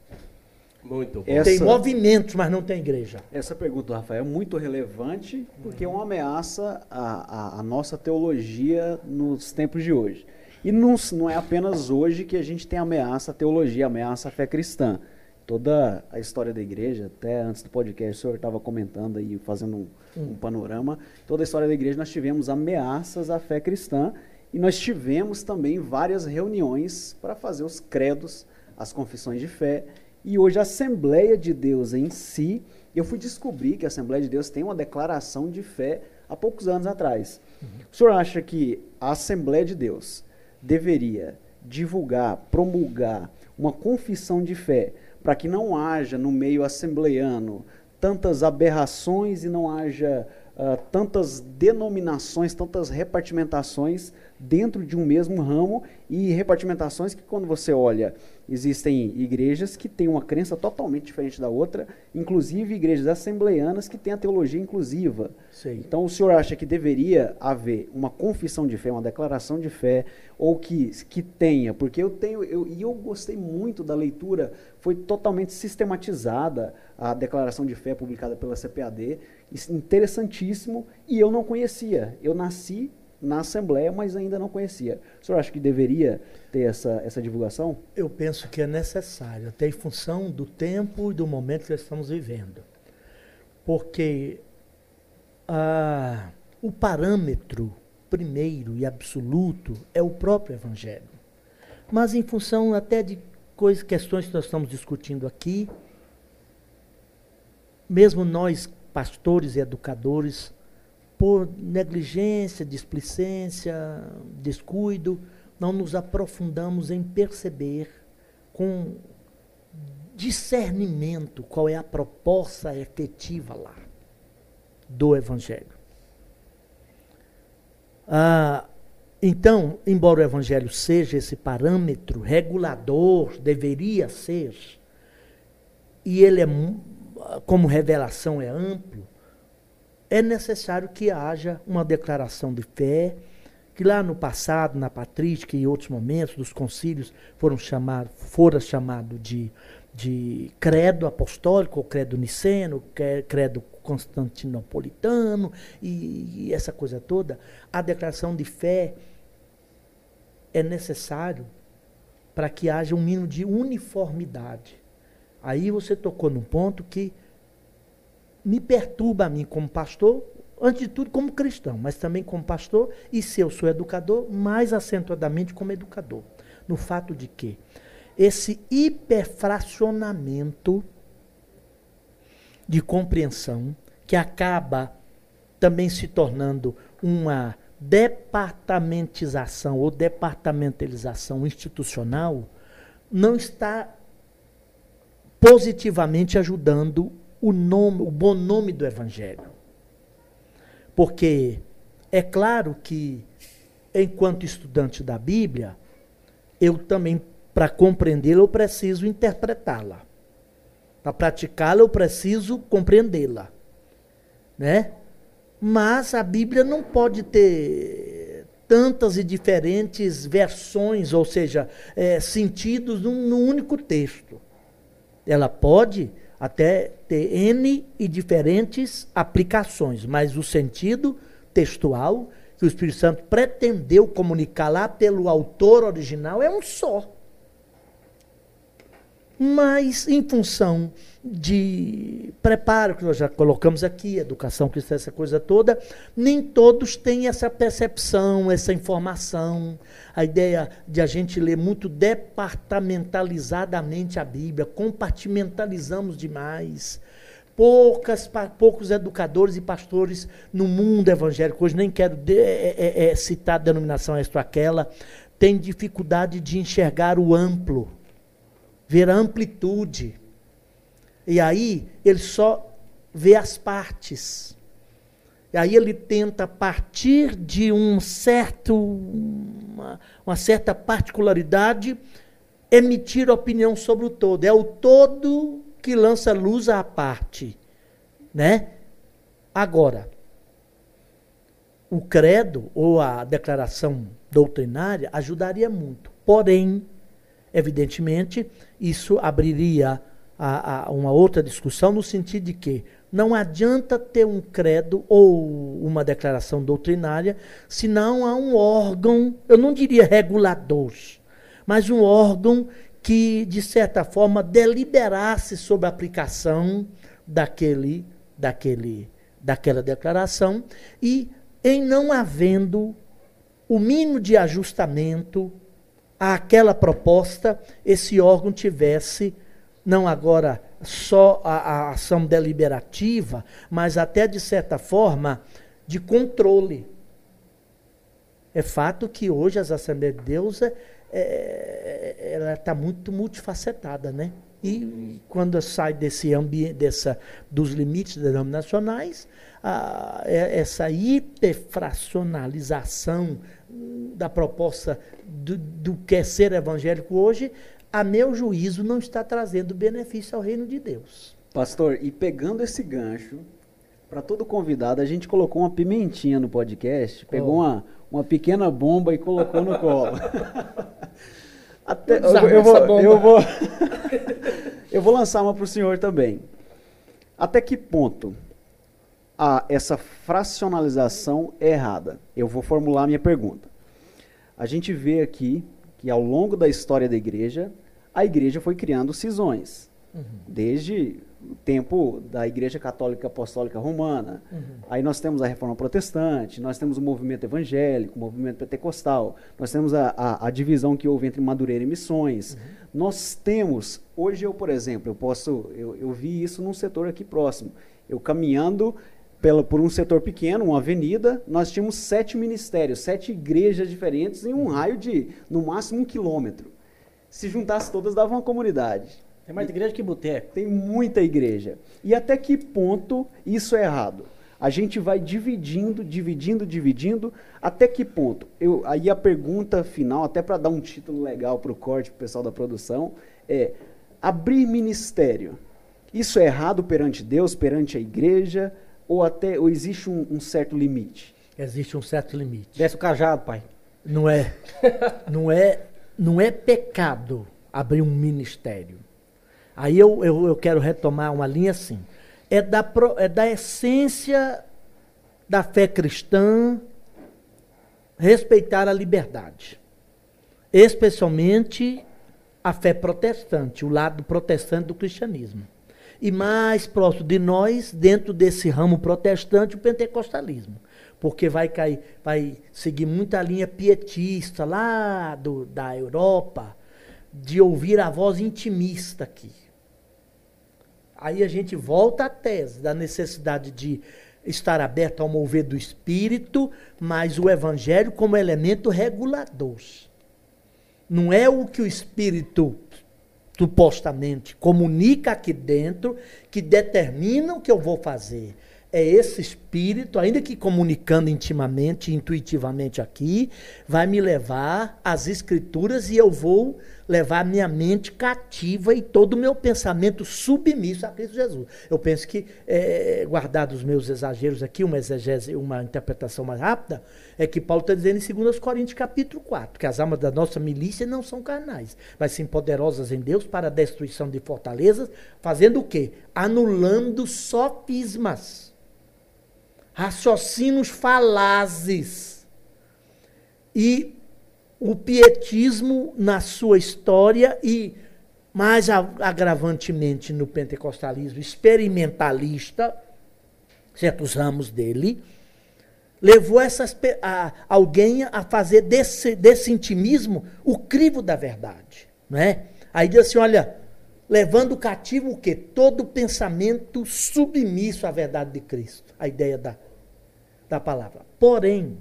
Muito bom. Essa, tem movimentos, mas não tem igreja. Essa pergunta, Rafael, é muito relevante, porque é uma ameaça à, à, à nossa teologia nos tempos de hoje. E não, não é apenas hoje que a gente tem ameaça à teologia, ameaça à fé cristã. Toda a história da igreja, até antes do podcast, o senhor estava comentando aí, fazendo um, hum. um panorama. Toda a história da igreja, nós tivemos ameaças à fé cristã e nós tivemos também várias reuniões para fazer os credos, as confissões de fé e hoje a Assembleia de Deus em si Eu fui descobrir que a Assembleia de Deus tem uma declaração de fé há poucos anos atrás. Uhum. O senhor acha que a Assembleia de Deus deveria divulgar, promulgar uma confissão de fé para que não haja no meio assembleiano tantas aberrações e não haja uh, tantas denominações, tantas repartimentações dentro de um mesmo ramo e repartimentações que quando você olha, existem igrejas que têm uma crença totalmente diferente da outra, inclusive igrejas assembleianas que têm a teologia inclusiva. Sim. Então o senhor acha que deveria haver uma confissão de fé, uma declaração de fé, ou que, que tenha, porque eu tenho, eu, e eu gostei muito da leitura, foi totalmente sistematizada a declaração de fé publicada pela CPAD, interessantíssimo, e eu não conhecia. Eu nasci na Assembleia, mas ainda não conhecia. O senhor acha que deveria ter essa, essa divulgação? Eu penso que é necessário, até em função do tempo e do momento que estamos vivendo. Porque ah, o parâmetro primeiro e absoluto é o próprio Evangelho. Mas em função até de coisas, questões que nós estamos discutindo aqui, mesmo nós, pastores e educadores, por negligência, displicência, descuido, não nos aprofundamos em perceber com discernimento qual é a proposta efetiva lá do Evangelho. Ah, então, embora o Evangelho seja esse parâmetro regulador, deveria ser, e ele é, como revelação é amplo, é necessário que haja uma declaração de fé, que lá no passado, na patrística e outros momentos dos concílios, foram chamar, fora chamado de, de credo apostólico, ou credo niceno, credo constantinopolitano, e, e essa coisa toda. A declaração de fé é necessário para que haja um mínimo de uniformidade. Aí você tocou num ponto que me perturba a mim como pastor, antes de tudo como cristão, mas também como pastor, e se eu sou educador, mais acentuadamente como educador. No fato de que esse hiperfracionamento de compreensão, que acaba também se tornando uma departamentização ou departamentalização institucional, não está positivamente ajudando o nome, o bom nome do evangelho. Porque é claro que enquanto estudante da Bíblia, eu também para compreendê-la eu preciso interpretá-la. Para praticá-la eu preciso compreendê-la, né? Mas a Bíblia não pode ter tantas e diferentes versões, ou seja, é, sentidos num, num único texto. Ela pode até ter N e diferentes aplicações, mas o sentido textual que o Espírito Santo pretendeu comunicar lá pelo autor original é um só. Mas, em função de preparo, que nós já colocamos aqui, educação cristã, essa coisa toda, nem todos têm essa percepção, essa informação. A ideia de a gente ler muito departamentalizadamente a Bíblia, compartimentalizamos demais. Poucas, poucos educadores e pastores no mundo evangélico, hoje nem quero de, é, é, é, citar a denominação esta ou aquela, têm dificuldade de enxergar o amplo ver a amplitude. E aí ele só vê as partes. E aí ele tenta, a partir de um certo, uma, uma certa particularidade, emitir opinião sobre o todo. É o todo que lança luz à parte. Né? Agora, o credo ou a declaração doutrinária ajudaria muito. Porém, Evidentemente, isso abriria a, a uma outra discussão no sentido de que não adianta ter um credo ou uma declaração doutrinária se não há um órgão, eu não diria regulador, mas um órgão que, de certa forma, deliberasse sobre a aplicação daquele, daquele, daquela declaração e, em não havendo o mínimo de ajustamento àquela proposta, esse órgão tivesse, não agora só a, a ação deliberativa, mas até de certa forma de controle. É fato que hoje as Assembleias de Deus é, é, ela está muito multifacetada, né? E quando sai desse ambiente, dessa, dos limites denominacionais, a, é, essa hiperfracionalização da proposta do, do que é ser evangélico hoje, a meu juízo, não está trazendo benefício ao reino de Deus. Pastor, e pegando esse gancho, para todo convidado, a gente colocou uma pimentinha no podcast, pegou oh. uma, uma pequena bomba e colocou no colo. <laughs> Até, eu, eu, vou, eu, vou, <laughs> eu vou lançar uma para o senhor também. Até que ponto a, essa fracionalização é errada? Eu vou formular a minha pergunta. A gente vê aqui que ao longo da história da igreja, a igreja foi criando cisões. Uhum. Desde o tempo da Igreja Católica Apostólica Romana. Uhum. Aí nós temos a Reforma Protestante, nós temos o movimento evangélico, o movimento pentecostal, nós temos a, a, a divisão que houve entre Madureira e Missões. Uhum. Nós temos, hoje eu, por exemplo, eu posso, eu, eu vi isso num setor aqui próximo. Eu caminhando pela, por um setor pequeno, uma avenida, nós tínhamos sete ministérios, sete igrejas diferentes em um raio de, no máximo, um quilômetro. Se juntasse todas, dava uma comunidade. Tem mais igreja que boteco. Tem muita igreja. E até que ponto isso é errado? A gente vai dividindo, dividindo, dividindo. Até que ponto? Eu, aí a pergunta final, até para dar um título legal para o corte, para o pessoal da produção, é abrir ministério. Isso é errado perante Deus, perante a igreja, ou até ou existe um, um certo limite? Existe um certo limite. Desce o cajado, pai. Não é, não é, não é pecado abrir um ministério. Aí eu, eu, eu quero retomar uma linha assim. É da, é da essência da fé cristã respeitar a liberdade. Especialmente a fé protestante, o lado protestante do cristianismo. E mais próximo de nós, dentro desse ramo protestante, o pentecostalismo. Porque vai cair, vai seguir muita linha pietista lá do, da Europa, de ouvir a voz intimista aqui. Aí a gente volta à tese da necessidade de estar aberto ao mover do espírito, mas o evangelho como elemento regulador. Não é o que o espírito supostamente comunica aqui dentro que determina o que eu vou fazer. É esse espírito, ainda que comunicando intimamente, intuitivamente aqui, vai me levar às escrituras e eu vou levar minha mente cativa e todo o meu pensamento submisso a Cristo Jesus. Eu penso que, é, guardados os meus exageros aqui, uma exegese, uma interpretação mais rápida, é que Paulo está dizendo em 2 Coríntios capítulo 4, que as armas da nossa milícia não são carnais, mas sim poderosas em Deus para a destruição de fortalezas, fazendo o quê? Anulando sofismas, raciocínios falazes e o pietismo na sua história e, mais agravantemente, no pentecostalismo experimentalista, certos ramos dele, levou essas, a, alguém a fazer desse, desse intimismo o crivo da verdade. Não é? Aí diz assim: olha, levando cativo o quê? Todo pensamento submisso à verdade de Cristo, a ideia da, da palavra. Porém,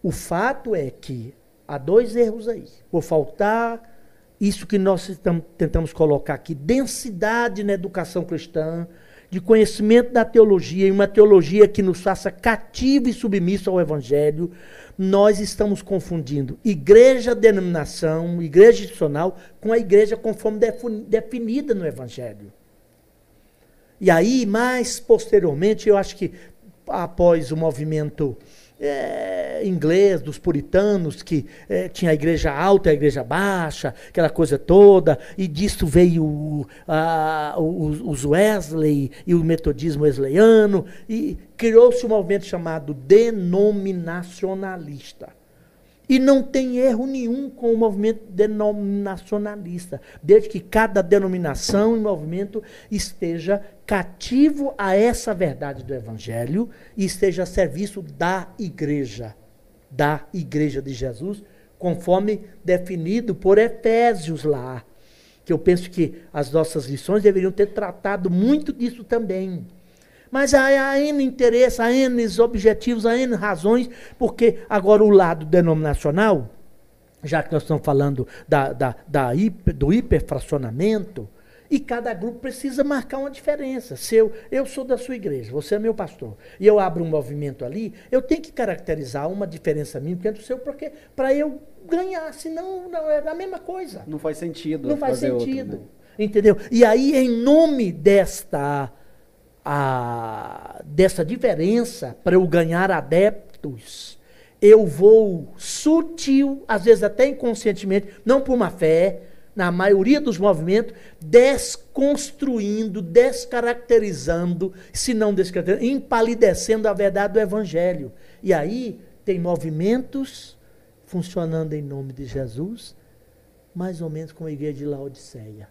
o fato é que há dois erros aí. Por faltar isso que nós tentamos colocar aqui, densidade na educação cristã, de conhecimento da teologia, e uma teologia que nos faça cativo e submisso ao Evangelho, nós estamos confundindo igreja denominação, igreja institucional, com a igreja conforme definida no Evangelho. E aí, mais posteriormente, eu acho que após o movimento é, inglês, dos puritanos, que é, tinha a igreja alta e a igreja baixa, aquela coisa toda, e disso veio os Wesley e o metodismo wesleyano, e criou-se um movimento chamado denominacionalista. E não tem erro nenhum com o movimento denominacionalista, desde que cada denominação e movimento esteja cativo a essa verdade do Evangelho e esteja a serviço da igreja, da igreja de Jesus, conforme definido por Efésios lá, que eu penso que as nossas lições deveriam ter tratado muito disso também. Mas há, há N interesse, há N objetivos, há N razões, porque agora o lado denominacional, já que nós estamos falando da, da, da hiper, do hiperfracionamento, e cada grupo precisa marcar uma diferença. Se eu, eu sou da sua igreja, você é meu pastor, e eu abro um movimento ali, eu tenho que caracterizar uma diferença minha entre o seu, porque para eu ganhar, senão não é a mesma coisa. Não faz sentido. Não faz sentido. Outro, né? Entendeu? E aí, em nome desta, a, dessa diferença, para eu ganhar adeptos, eu vou sutil, às vezes até inconscientemente, não por uma fé, na maioria dos movimentos, desconstruindo, descaracterizando, se não descaracterizando, empalidecendo a verdade do Evangelho. E aí tem movimentos funcionando em nome de Jesus, mais ou menos como a igreja de Laodiceia.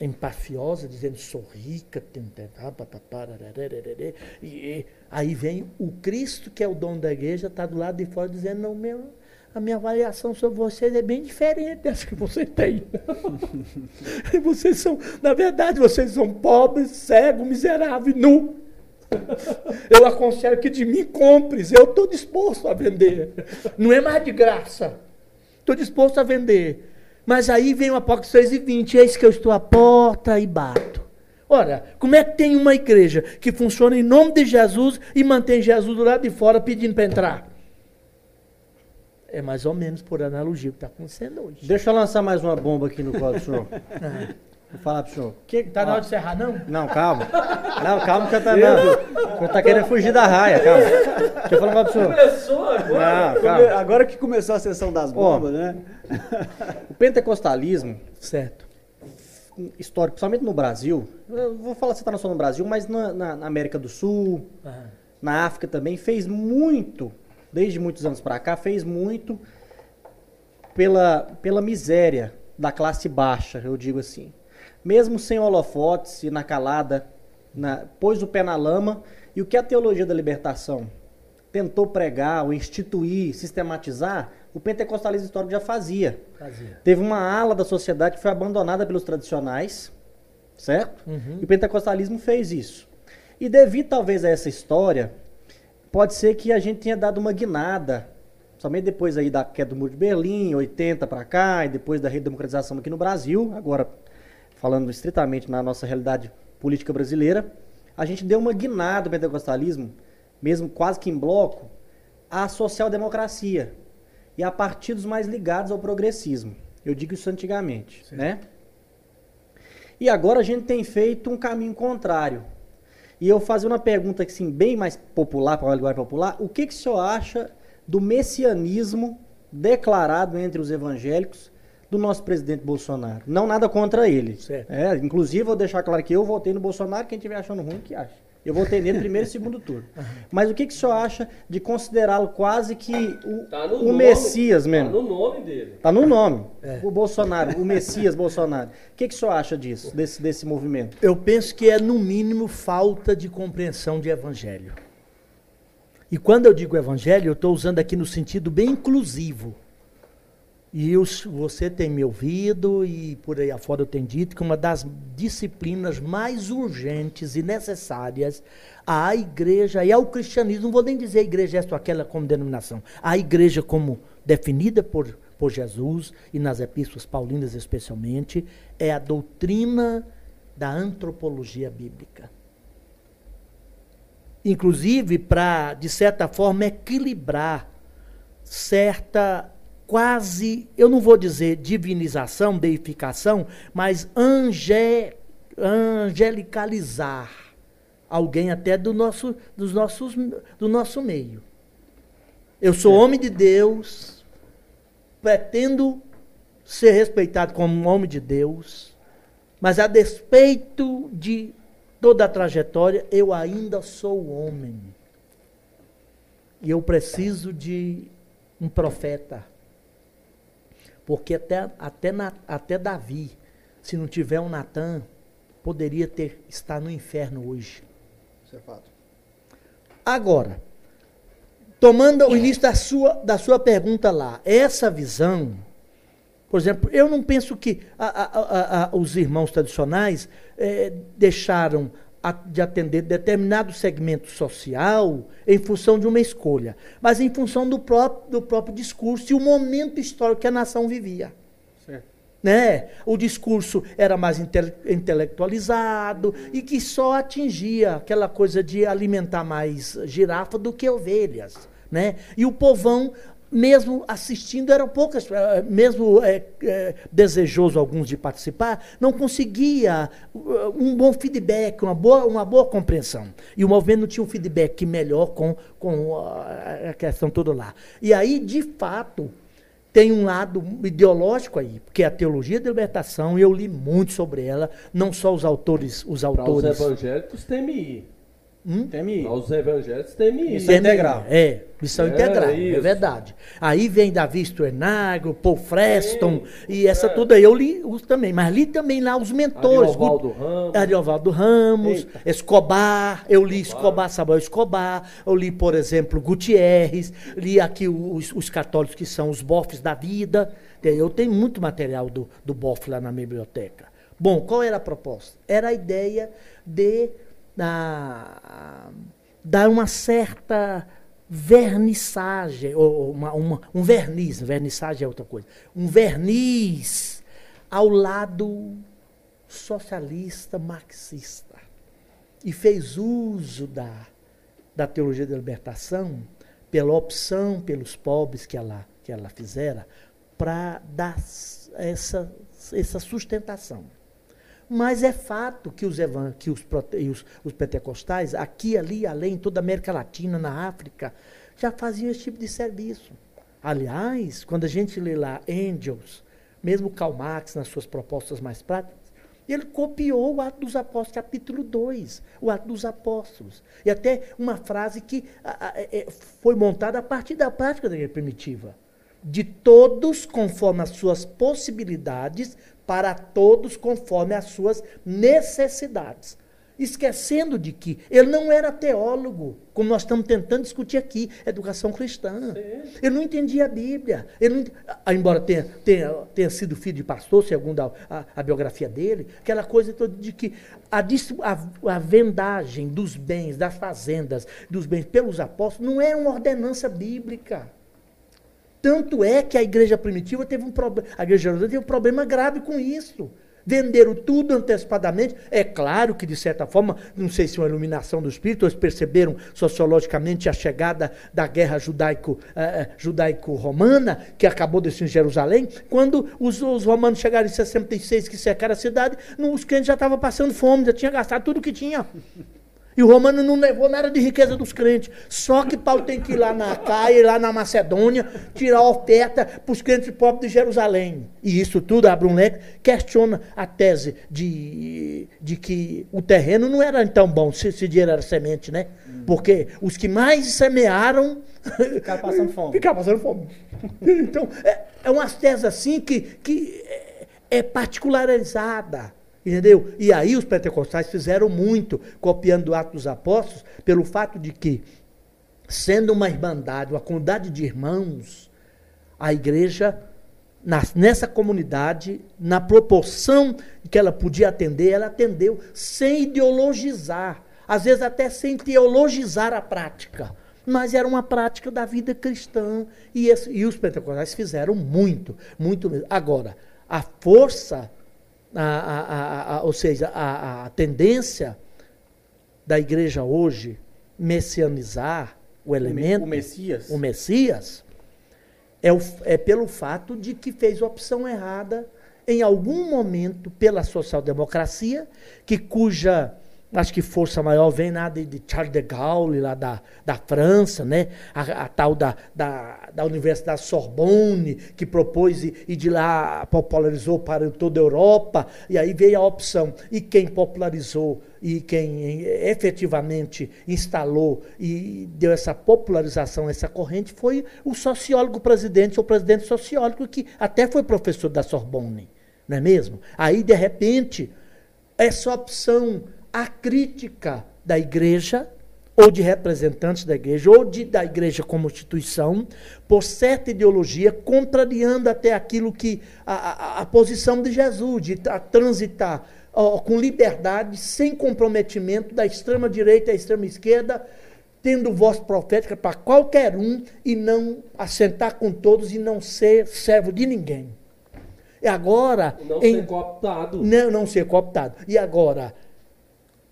Empafiosa, dizendo sou rica, e aí vem o Cristo, que é o dono da igreja, está do lado de fora dizendo, não, meu, a minha avaliação sobre vocês é bem diferente dessa que você tem. <laughs> vocês são, na verdade, vocês são pobres, cegos, miseráveis, nu. Eu aconselho que de mim compres, eu estou disposto a vender. Não é mais de graça. Estou disposto a vender. Mas aí vem o Apocalipse 6 e 20, eis que eu estou à porta e bato. Ora, como é que tem uma igreja que funciona em nome de Jesus e mantém Jesus do lado de fora pedindo para entrar? É mais ou menos por analogia o que está acontecendo hoje. Deixa eu lançar mais uma bomba aqui no do senhor. <laughs> Vou falar pro senhor. Que, tá na hora de encerrar, não? Não, calma. Não, calma que eu tá <laughs> não. Senhor tá querendo fugir da raia, calma. Deixa eu falar pro senhor. Começou agora? Não, calma. Agora que começou a sessão das bombas, né? O pentecostalismo, certo. Histórico, principalmente no Brasil, eu vou falar se está só no Brasil, mas na, na, na América do Sul, uhum. na África também, fez muito desde muitos anos para cá, fez muito pela, pela miséria da classe baixa, eu digo assim. Mesmo sem holofotes e na calada, na, pôs o pé na lama. E o que a teologia da libertação tentou pregar, ou instituir, sistematizar, o pentecostalismo histórico já fazia. fazia. Teve uma ala da sociedade que foi abandonada pelos tradicionais, certo? Uhum. E o pentecostalismo fez isso. E devido talvez a essa história, pode ser que a gente tenha dado uma guinada, somente depois aí da queda do Muro de Berlim, 80 para cá, e depois da redemocratização aqui no Brasil, agora falando estritamente na nossa realidade política brasileira, a gente deu uma guinada do pentecostalismo, mesmo quase que em bloco, à social-democracia e a partidos mais ligados ao progressismo. Eu digo isso antigamente, Sim. né? E agora a gente tem feito um caminho contrário. E eu fazer uma pergunta assim, bem mais popular, para uma linguagem popular, o que, que o senhor acha do messianismo declarado entre os evangélicos do nosso presidente Bolsonaro? Não nada contra ele. É, inclusive, vou deixar claro que eu votei no Bolsonaro, quem estiver achando ruim, que acha. Eu votei nele primeiro e segundo turno. <laughs> Mas o que, que o senhor acha de considerá-lo quase que o, tá o nome, Messias mesmo? Tá no nome dele. Tá no nome. É. O Bolsonaro, o Messias Bolsonaro. O que, que o senhor acha disso, desse, desse movimento? Eu penso que é, no mínimo, falta de compreensão de evangelho. E quando eu digo evangelho, eu estou usando aqui no sentido bem inclusivo. E você tem me ouvido e por aí afora eu tenho dito que uma das disciplinas mais urgentes e necessárias à igreja e ao cristianismo, não vou nem dizer a igreja esta ou aquela como denominação, a igreja como definida por, por Jesus e nas epístolas paulinas especialmente, é a doutrina da antropologia bíblica. Inclusive para, de certa forma, equilibrar certa quase, eu não vou dizer divinização, deificação, mas ange, angelicalizar alguém até do nosso, dos nossos, do nosso meio. Eu sou homem de Deus, pretendo ser respeitado como um homem de Deus, mas a despeito de toda a trajetória, eu ainda sou homem. E eu preciso de um profeta porque até, até, até Davi, se não tiver um Natan, poderia ter estar no inferno hoje. Isso é fato. Agora, tomando o início da sua, da sua pergunta lá, essa visão Por exemplo, eu não penso que a, a, a, os irmãos tradicionais eh, deixaram de atender determinado segmento social em função de uma escolha, mas em função do próprio, do próprio discurso e o momento histórico que a nação vivia. Né? O discurso era mais inte intelectualizado e que só atingia aquela coisa de alimentar mais girafa do que ovelhas. Né? E o povão mesmo assistindo, eram poucas, eh, mesmo é, é, desejoso alguns de participar, não conseguia um bom feedback, uma boa, uma boa compreensão. E o movimento não tinha um feedback melhor com, com a questão toda lá. E aí, de fato, tem um lado ideológico aí, porque a teologia da libertação, eu li muito sobre ela, não só os autores, os autores. Para os evangélicos TMI. Hum? TMI. Os evangélicos TMI. Missão integral. É, missão é, integral, é isso. é verdade. Aí vem Davi Sternagel, Paul Freston, Sim, e essa é. tudo aí eu li os, também, mas li também lá os mentores. Ariovaldo Ramos. Ariovaldo Ramos, Eita. Escobar, eu li Escobar. Escobar, Samuel Escobar, eu li, por exemplo, Gutierrez, li aqui os, os católicos que são os bofs da vida. Eu tenho muito material do, do bof lá na biblioteca. Bom, qual era a proposta? Era a ideia de dar uma certa vernissagem, ou uma, uma, um verniz, vernissagem é outra coisa, um verniz ao lado socialista marxista. E fez uso da, da teologia da libertação pela opção pelos pobres que ela, que ela fizera para dar essa, essa sustentação. Mas é fato que os, que os, os, os pentecostais, aqui, ali, além, toda a América Latina, na África, já faziam esse tipo de serviço. Aliás, quando a gente lê lá Angels, mesmo Karl Marx, nas suas propostas mais práticas, ele copiou o Ato dos Apóstolos, capítulo 2, o Ato dos Apóstolos. E até uma frase que a, a, é, foi montada a partir da prática da igreja primitiva. De todos, conforme as suas possibilidades, para todos conforme as suas necessidades. Esquecendo de que ele não era teólogo, como nós estamos tentando discutir aqui, educação cristã. Sim. Ele não entendia a Bíblia. Ele não, ah, embora tenha, tenha, tenha sido filho de pastor, segundo a, a, a biografia dele, aquela coisa toda de que a, a, a vendagem dos bens, das fazendas, dos bens pelos apóstolos, não era uma ordenança bíblica. Tanto é que a igreja primitiva teve um problema, a igreja teve um problema grave com isso. Venderam tudo antecipadamente. É claro que, de certa forma, não sei se é uma iluminação do Espírito, eles perceberam sociologicamente a chegada da guerra judaico, eh, eh judaico-romana, que acabou desse em Jerusalém. Quando os, os, romanos chegaram em 66, que cercaram a cidade, os crentes já estavam passando fome, já tinham gastado tudo que tinha. E o romano não levou nada de riqueza dos crentes. Só que Paulo tem que ir lá na Caia, lá na Macedônia, tirar oferta para os crentes pobres de Jerusalém. E isso tudo, abre um leque, questiona a tese de, de que o terreno não era tão bom, se esse dinheiro era semente, né? Porque os que mais semearam. <laughs> Ficaram passando fome. Ficaram passando fome. Então, é, é uma tese assim que, que é, é particularizada. Entendeu? E aí os pentecostais fizeram muito, copiando o Atos dos Apóstolos, pelo fato de que, sendo uma irmandade, uma comunidade de irmãos, a igreja, nessa comunidade, na proporção que ela podia atender, ela atendeu sem ideologizar, às vezes até sem teologizar a prática. Mas era uma prática da vida cristã. E, esse, e os pentecostais fizeram muito, muito mesmo. Agora, a força a, a, a, ou seja, a, tendência da igreja hoje messianizar o elemento, o Messias, o Messias é, o, é pelo fato de que fez opção errada em algum momento pela social-democracia, que cuja acho que força maior vem lá de, de, Charles de Gaulle, lá da, da França, né? a, a tal da, da, da, Universidade Sorbonne, que propôs e, e, de lá popularizou para toda a Europa, e aí veio a opção. E quem popularizou e quem efetivamente instalou e deu essa popularização, essa corrente, foi o sociólogo presidente, o presidente sociólogo, que até foi professor da Sorbonne, não é mesmo? Aí, de repente, essa opção a crítica da igreja ou de representantes da igreja, ou de, da igreja como instituição, por certa ideologia, contrariando até aquilo que a, a, a posição de Jesus, de a, transitar ó, com liberdade, sem comprometimento da extrema direita à extrema esquerda, tendo voz profética para qualquer um e não assentar com todos e não ser servo de ninguém. E agora. Não em, ser cooptado. Não, não ser cooptado. E agora,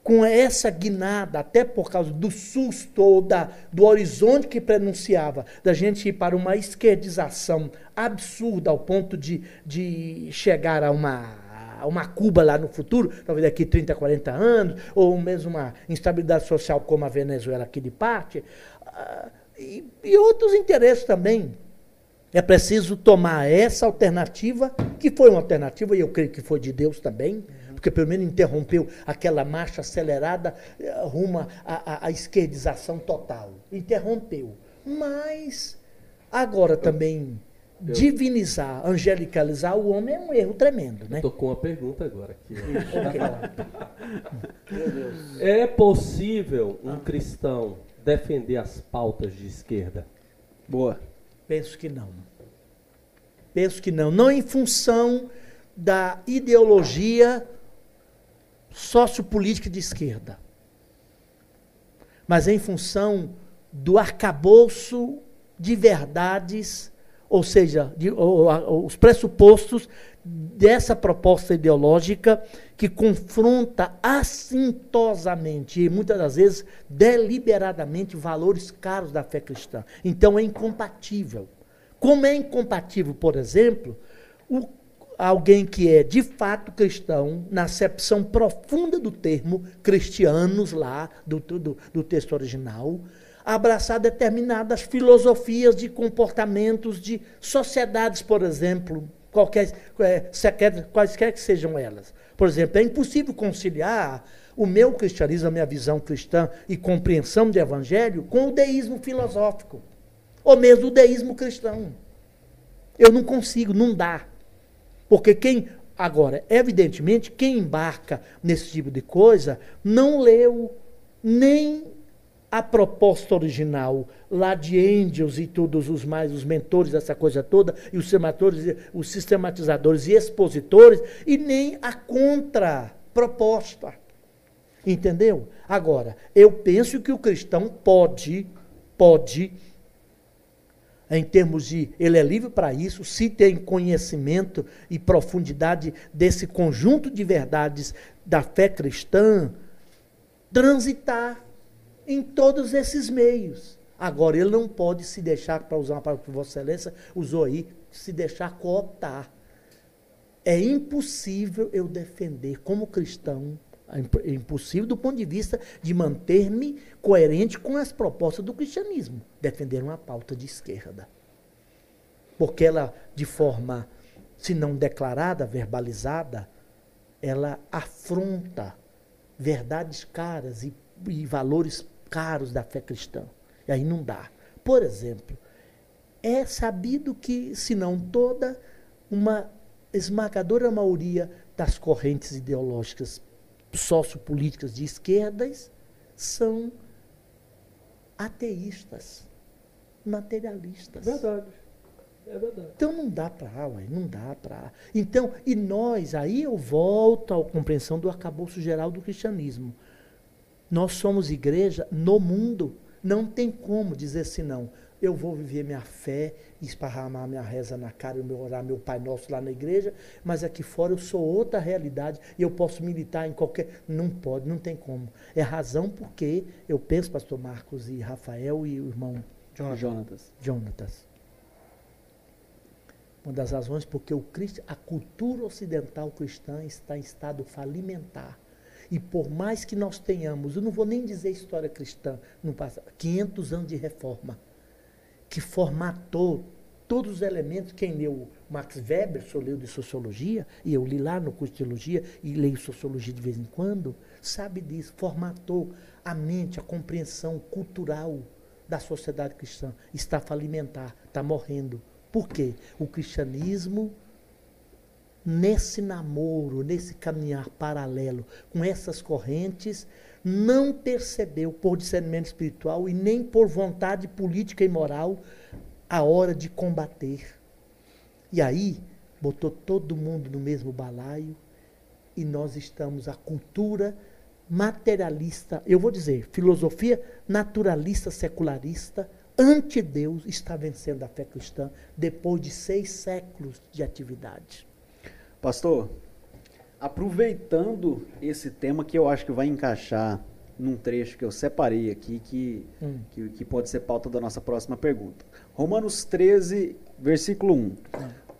com essa guinada, até por causa do susto ou da, do horizonte que prenunciava, da gente ir para uma esquerdização absurda ao ponto de, de chegar a uma uma Cuba lá no futuro, talvez daqui 30, 40 anos, ou mesmo uma instabilidade social como a Venezuela aqui de parte, uh, e, e outros interesses também. É preciso tomar essa alternativa, que foi uma alternativa, e eu creio que foi de Deus também, porque pelo menos interrompeu aquela marcha acelerada eh, rumo à, à esquerdização total. Interrompeu. Mas agora também eu, divinizar, angelicalizar o homem é um erro tremendo, né? Estou com uma pergunta agora aqui. <laughs> é possível um cristão defender as pautas de esquerda? Boa. Penso que não. Penso que não. Não em função da ideologia sociopolítica de esquerda, mas em função do arcabouço de verdades, ou seja, de, ou, ou, os pressupostos dessa proposta ideológica que confronta assintosamente e muitas das vezes deliberadamente valores caros da fé cristã. Então é incompatível. Como é incompatível, por exemplo, o alguém que é de fato cristão, na acepção profunda do termo, cristianos lá, do, do, do texto original, abraçar determinadas filosofias de comportamentos de sociedades, por exemplo, qualquer, é, quaisquer que sejam elas. Por exemplo, é impossível conciliar o meu cristianismo, a minha visão cristã e compreensão de evangelho com o deísmo filosófico, ou mesmo o deísmo cristão. Eu não consigo, não dá. Porque quem, agora, evidentemente, quem embarca nesse tipo de coisa não leu nem a proposta original lá de Angels e todos os mais, os mentores dessa coisa toda, e os os sistematizadores e expositores, e nem a contraproposta. Entendeu? Agora, eu penso que o cristão pode, pode em termos de ele é livre para isso, se tem conhecimento e profundidade desse conjunto de verdades da fé cristã, transitar em todos esses meios. Agora, ele não pode se deixar, para usar uma palavra que Vossa Excelência usou aí, se deixar cooptar. É impossível eu defender como cristão é impossível do ponto de vista de manter-me coerente com as propostas do cristianismo. Defender uma pauta de esquerda. Porque ela, de forma, se não declarada, verbalizada, ela afronta verdades caras e, e valores caros da fé cristã. E aí não dá. Por exemplo, é sabido que, se não toda, uma esmagadora maioria das correntes ideológicas sociopolíticas de esquerdas são ateístas, materialistas. Verdade. É verdade. Então não dá para, não dá para. Então, e nós, aí eu volto à compreensão do arcabouço geral do cristianismo. Nós somos igreja no mundo. Não tem como dizer assim, não eu vou viver minha fé, esparramar minha reza na cara, meu orar meu Pai Nosso lá na igreja, mas aqui fora eu sou outra realidade e eu posso militar em qualquer. Não pode, não tem como. É razão porque eu penso, pastor Marcos e Rafael e o irmão Jonatas. Jonatas. Uma das razões porque o Cristo, a cultura ocidental cristã está em estado falimentar. E por mais que nós tenhamos, eu não vou nem dizer história cristã, não passa 500 anos de reforma que formatou todos os elementos. Quem leu Max Weber, só leu de sociologia, e eu li lá no curso de teologia e leio sociologia de vez em quando, sabe disso, formatou a mente, a compreensão cultural da sociedade cristã. Está falimentar, está morrendo. Por quê? O cristianismo nesse namoro, nesse caminhar paralelo com essas correntes, não percebeu por discernimento espiritual e nem por vontade política e moral a hora de combater. E aí, botou todo mundo no mesmo balaio e nós estamos a cultura materialista, eu vou dizer, filosofia naturalista secularista, anti-Deus, está vencendo a fé cristã depois de seis séculos de atividade. Pastor, aproveitando esse tema que eu acho que vai encaixar num trecho que eu separei aqui, que, hum. que, que, pode ser pauta da nossa próxima pergunta. Romanos 13, versículo 1. Hum.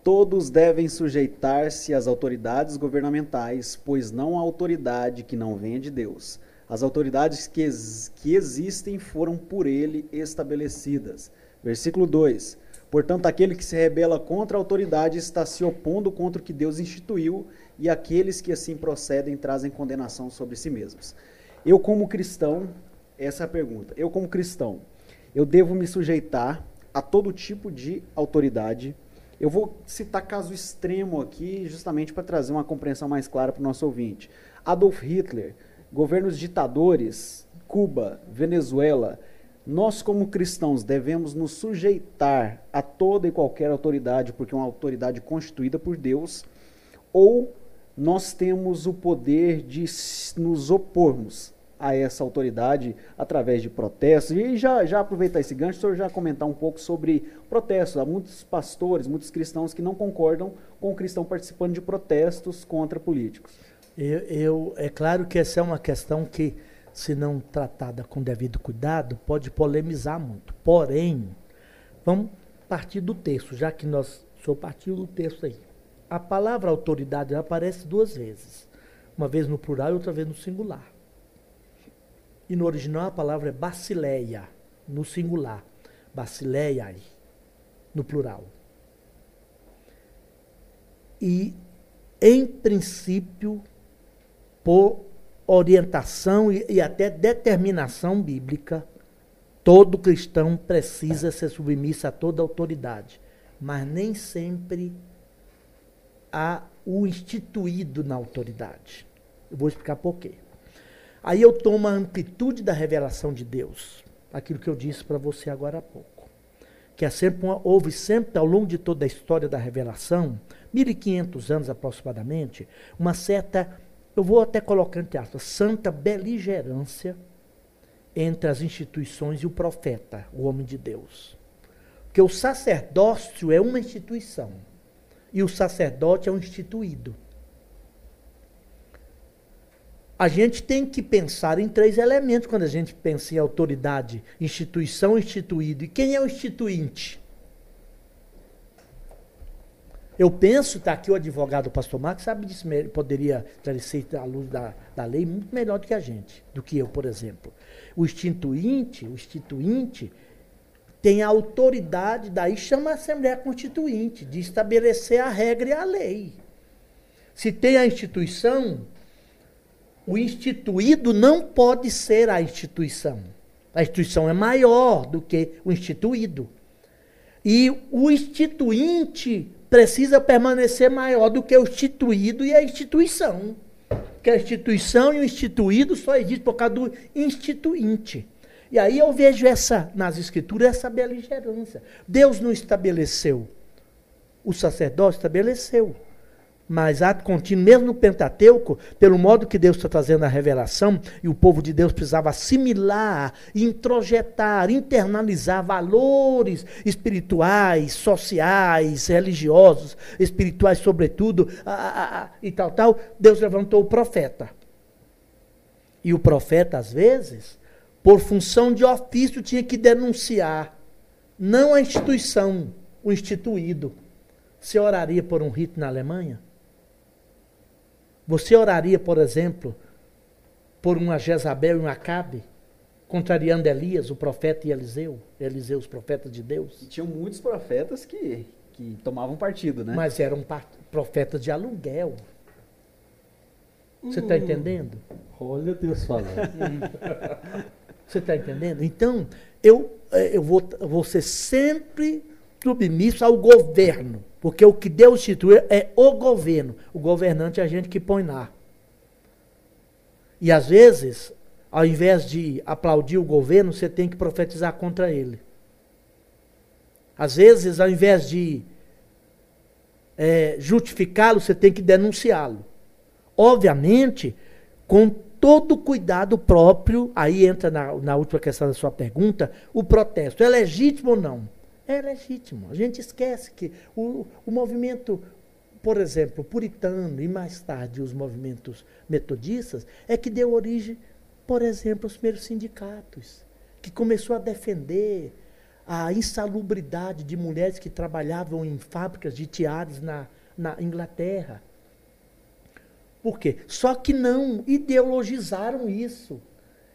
Todos devem sujeitar-se às autoridades governamentais, pois não há autoridade que não venha de Deus. As autoridades que, ex que existem foram por ele estabelecidas. Versículo 2. Portanto, aquele que se rebela contra a autoridade está se opondo contra o que Deus instituiu, e aqueles que assim procedem trazem condenação sobre si mesmos. Eu, como cristão, essa é a pergunta. Eu, como cristão, eu devo me sujeitar a todo tipo de autoridade. Eu vou citar caso extremo aqui, justamente para trazer uma compreensão mais clara para o nosso ouvinte. Adolf Hitler, governos ditadores, Cuba, Venezuela, nós, como cristãos, devemos nos sujeitar a toda e qualquer autoridade, porque é uma autoridade constituída por Deus, ou nós temos o poder de nos opormos a essa autoridade através de protestos. E já, já aproveitar esse gancho, o senhor já comentar um pouco sobre protestos. Há muitos pastores, muitos cristãos que não concordam com o cristão participando de protestos contra políticos. Eu, eu, é claro que essa é uma questão que se não tratada com devido cuidado, pode polemizar muito. Porém, vamos partir do texto, já que nós sou partiu do texto aí. A palavra autoridade aparece duas vezes, uma vez no plural e outra vez no singular. E no original a palavra é basileia, no singular. Basileiai, no plural. E, em princípio, por orientação e, e até determinação bíblica, todo cristão precisa ser submisso a toda autoridade, mas nem sempre há o instituído na autoridade. Eu vou explicar por quê. Aí eu tomo a amplitude da revelação de Deus, aquilo que eu disse para você agora há pouco. Que é sempre uma, houve sempre, ao longo de toda a história da revelação, 1500 anos aproximadamente, uma certa eu vou até colocar entre aspas, santa beligerância entre as instituições e o profeta, o homem de Deus. Porque o sacerdócio é uma instituição e o sacerdote é um instituído. A gente tem que pensar em três elementos quando a gente pensa em autoridade, instituição, instituído. E quem é o instituinte? Eu penso, está aqui o advogado o pastor Marcos, sabe disso, poderia esclarecer à luz da, da lei muito melhor do que a gente, do que eu, por exemplo. O instituinte, o instituinte tem a autoridade, daí chama a Assembleia Constituinte, de estabelecer a regra e a lei. Se tem a instituição, o instituído não pode ser a instituição. A instituição é maior do que o instituído. E o instituinte precisa permanecer maior do que o instituído e a instituição. Porque a instituição e o instituído só existe por causa do instituinte. E aí eu vejo essa, nas escrituras, essa beligerância. Deus não estabeleceu. O sacerdócio estabeleceu. Mas ato contínuo, mesmo no Pentateuco, pelo modo que Deus está trazendo a revelação, e o povo de Deus precisava assimilar, introjetar, internalizar valores espirituais, sociais, religiosos, espirituais sobretudo, a, a, a, e tal, tal, Deus levantou o profeta. E o profeta, às vezes, por função de ofício, tinha que denunciar, não a instituição, o instituído. Você oraria por um rito na Alemanha? Você oraria, por exemplo, por uma Jezabel e um Acabe, contrariando Elias, o profeta e Eliseu, Eliseu, os profetas de Deus? E tinham muitos profetas que, que tomavam partido, né? Mas eram profetas de aluguel. Você está hum. entendendo? Olha Deus falando. <laughs> <laughs> Você está entendendo? Então, eu, eh, eu vou, vou ser sempre submisso ao governo Porque o que Deus instituiu é o governo. O governante é a gente que põe lá. E às vezes, ao invés de aplaudir o governo, você tem que profetizar contra ele. Às vezes, ao invés de é, justificá-lo, você tem que denunciá-lo. Obviamente, com todo cuidado próprio, aí entra na, na última questão da sua pergunta, o protesto. É legítimo ou não? É legítimo. A gente esquece que o, o movimento, por exemplo, puritano e mais tarde os movimentos metodistas, é que deu origem, por exemplo, aos primeiros sindicatos, que começou a defender a insalubridade de mulheres que trabalhavam em fábricas de tiares na, na Inglaterra. Por quê? Só que não ideologizaram isso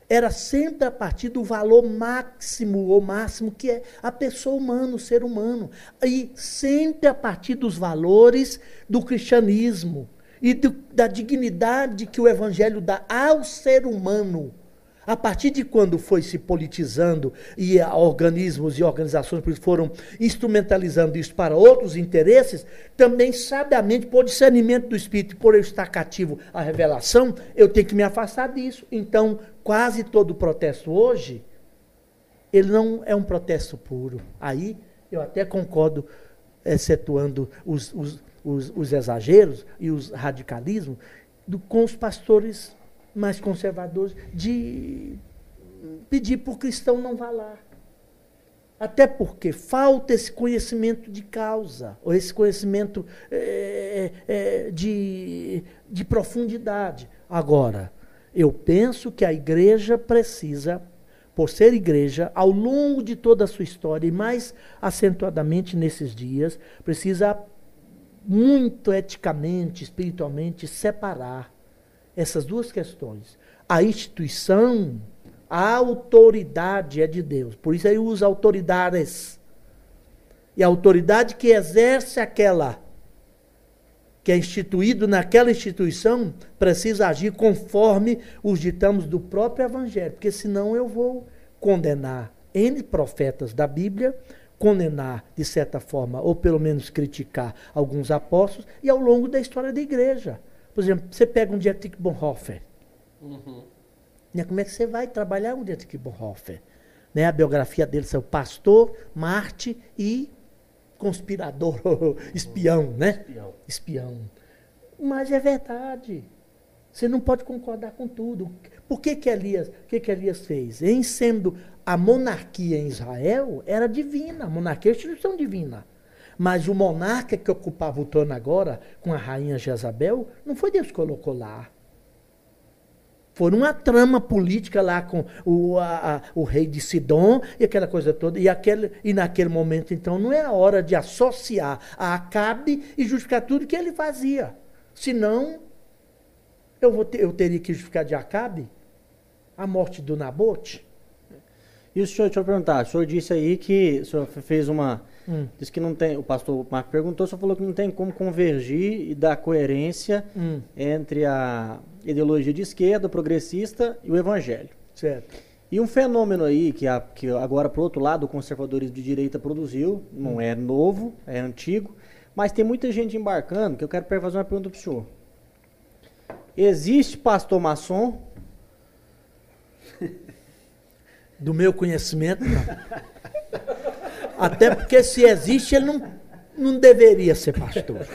era sempre a partir do valor máximo ou máximo que é a pessoa humana, o ser humano. E sempre a partir dos valores do cristianismo e do, da dignidade que o evangelho dá ao ser humano. A partir de quando foi se politizando e organismos e organizações foram instrumentalizando isso para outros interesses, também sabiamente, por discernimento do Espírito, por eu estar cativo à revelação, eu tenho que me afastar disso. Então, quase todo protesto hoje, ele não é um protesto puro. Aí eu até concordo, excetuando os, os, os, os exageros e os radicalismos, do, com os pastores mais conservadores, de pedir para o cristão não vá lá. Até porque falta esse conhecimento de causa, ou esse conhecimento é, é, de, de profundidade. Agora, eu penso que a igreja precisa, por ser igreja, ao longo de toda a sua história, e mais acentuadamente nesses dias, precisa muito eticamente, espiritualmente, separar essas duas questões. A instituição, a autoridade é de Deus. Por isso aí usa autoridades. E a autoridade que exerce aquela que é instituído naquela instituição precisa agir conforme os ditames do próprio Evangelho, porque senão eu vou condenar N profetas da Bíblia, condenar, de certa forma, ou pelo menos criticar alguns apóstolos, e ao longo da história da igreja. Por exemplo, você pega um Dietrich Bonhoeffer. Uhum. Né, como é que você vai trabalhar um Dietrich Bonhoeffer? Né, a biografia dele são pastor, Marte e conspirador, <laughs> espião, né? Espião. espião. Mas é verdade. Você não pode concordar com tudo. Por que que Elias, que que Elias fez? Em sendo a monarquia em Israel era divina, a monarquia é a instituição divina. Mas o monarca que ocupava o trono agora, com a rainha Jezabel, não foi Deus que colocou lá. Foi uma trama política lá com o, a, a, o rei de Sidom e aquela coisa toda. E, aquele, e naquele momento, então, não é a hora de associar a Acabe e justificar tudo que ele fazia. Senão, eu, vou ter, eu teria que justificar de Acabe a morte do Nabote. E o senhor, deixa eu perguntar, o senhor disse aí que o senhor fez uma. Hum. Disse que não tem. O pastor Marco perguntou, senhor falou que não tem como convergir e dar coerência hum. entre a ideologia de esquerda, progressista e o evangelho. Certo. E um fenômeno aí que, a, que agora, por outro lado, o conservadorismo de direita produziu, não hum. é novo, é antigo, mas tem muita gente embarcando que eu quero fazer uma pergunta para o senhor. Existe pastor maçom? Do meu conhecimento, não. <laughs> Até porque se existe, ele não não deveria ser pastor.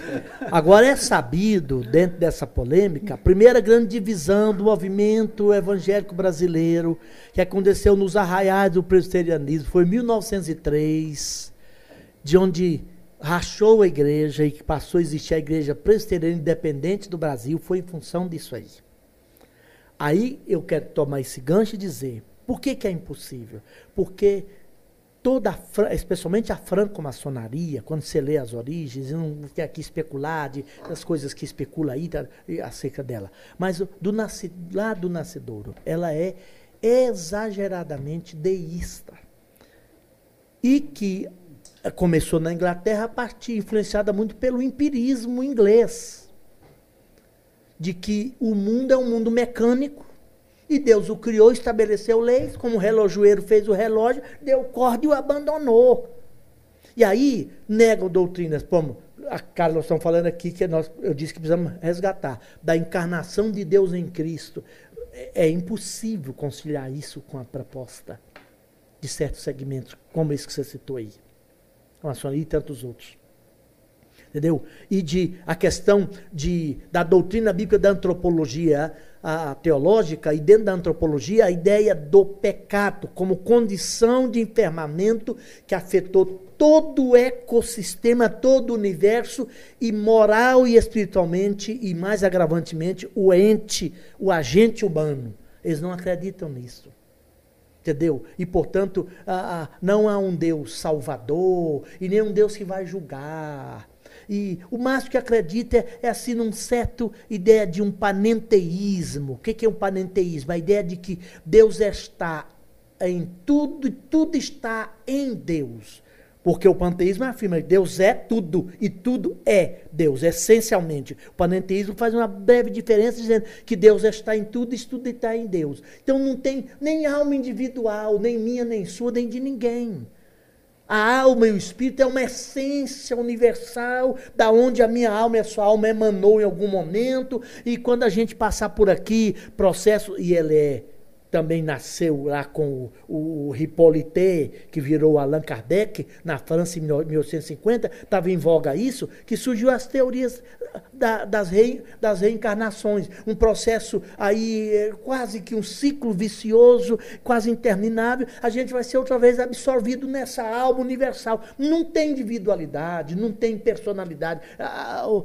Agora é sabido, dentro dessa polêmica, a primeira grande divisão do movimento evangélico brasileiro, que aconteceu nos arraiais do presbiterianismo, foi em 1903, de onde rachou a igreja e que passou a existir a igreja presbiteriana independente do Brasil, foi em função disso aí. Aí eu quero tomar esse gancho e dizer, por que, que é impossível? Porque toda, a, especialmente a franco-maçonaria, quando você lê as origens, não quer aqui especular de, das coisas que especula aí tá, acerca dela, mas do nasce, lá do nascedouro, ela é exageradamente deísta. E que eh, começou na Inglaterra a partir, influenciada muito pelo empirismo inglês, de que o mundo é um mundo mecânico, e Deus o criou, estabeleceu leis, como o relojoeiro fez o relógio, deu corda e o abandonou. E aí negam doutrinas como a Carlos, nós estamos falando aqui que nós, eu disse que precisamos resgatar, da encarnação de Deus em Cristo. É, é impossível conciliar isso com a proposta de certos segmentos, como esse que você citou aí. E tantos outros. Entendeu? E de a questão de, da doutrina bíblica da antropologia a, teológica, e dentro da antropologia, a ideia do pecado como condição de enfermamento que afetou todo o ecossistema, todo o universo, e moral e espiritualmente, e mais agravantemente, o ente, o agente humano. Eles não acreditam nisso. Entendeu? E, portanto, não há um Deus salvador e nem um Deus que vai julgar. E o máximo que acredita é, é assim num certo ideia de um panenteísmo. O que, é um panenteísmo? A ideia de que Deus está em tudo e tudo está em Deus. Porque o panteísmo afirma que Deus é tudo e tudo é Deus, essencialmente. O panenteísmo faz uma breve diferença dizendo que Deus está em tudo e tudo está em Deus. Então não tem nem alma individual, nem minha, nem sua, nem de ninguém. A alma e o espírito é uma essência universal, da onde a minha alma e a sua alma emanou em algum momento, e quando a gente passar por aqui, processo, e ele é também nasceu lá com o, o Hippolyte, que virou Allan Kardec, na França em 1850, estava em voga isso, que surgiu as teorias da, das, rei, das reencarnações. Um processo aí, é, quase que um ciclo vicioso, quase interminável. A gente vai ser outra vez absorvido nessa alma universal. Não tem individualidade, não tem personalidade,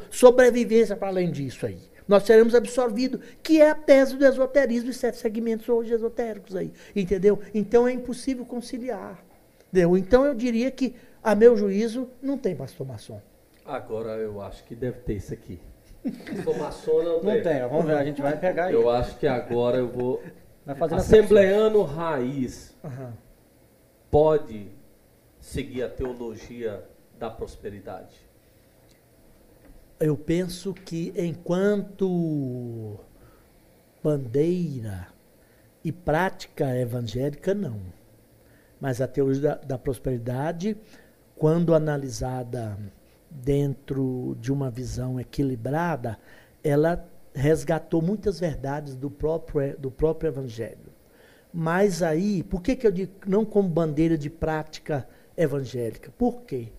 sobrevivência para além disso aí. Nós seremos absorvidos, que é a tese do esoterismo e sete segmentos hoje esotéricos aí. Entendeu? Então é impossível conciliar. Entendeu? Então eu diria que, a meu juízo, não tem pastor maçom. Agora eu acho que deve ter isso aqui. Pastor maçom não tem. Não tem, vamos ver, a gente vai pegar aí. Eu acho que agora eu vou. Assembleano raiz uhum. pode seguir a teologia da prosperidade eu penso que enquanto bandeira e prática evangélica, não. Mas a teologia da, da prosperidade, quando analisada dentro de uma visão equilibrada, ela resgatou muitas verdades do próprio, do próprio evangelho. Mas aí, por que, que eu digo não como bandeira de prática evangélica? Por quê?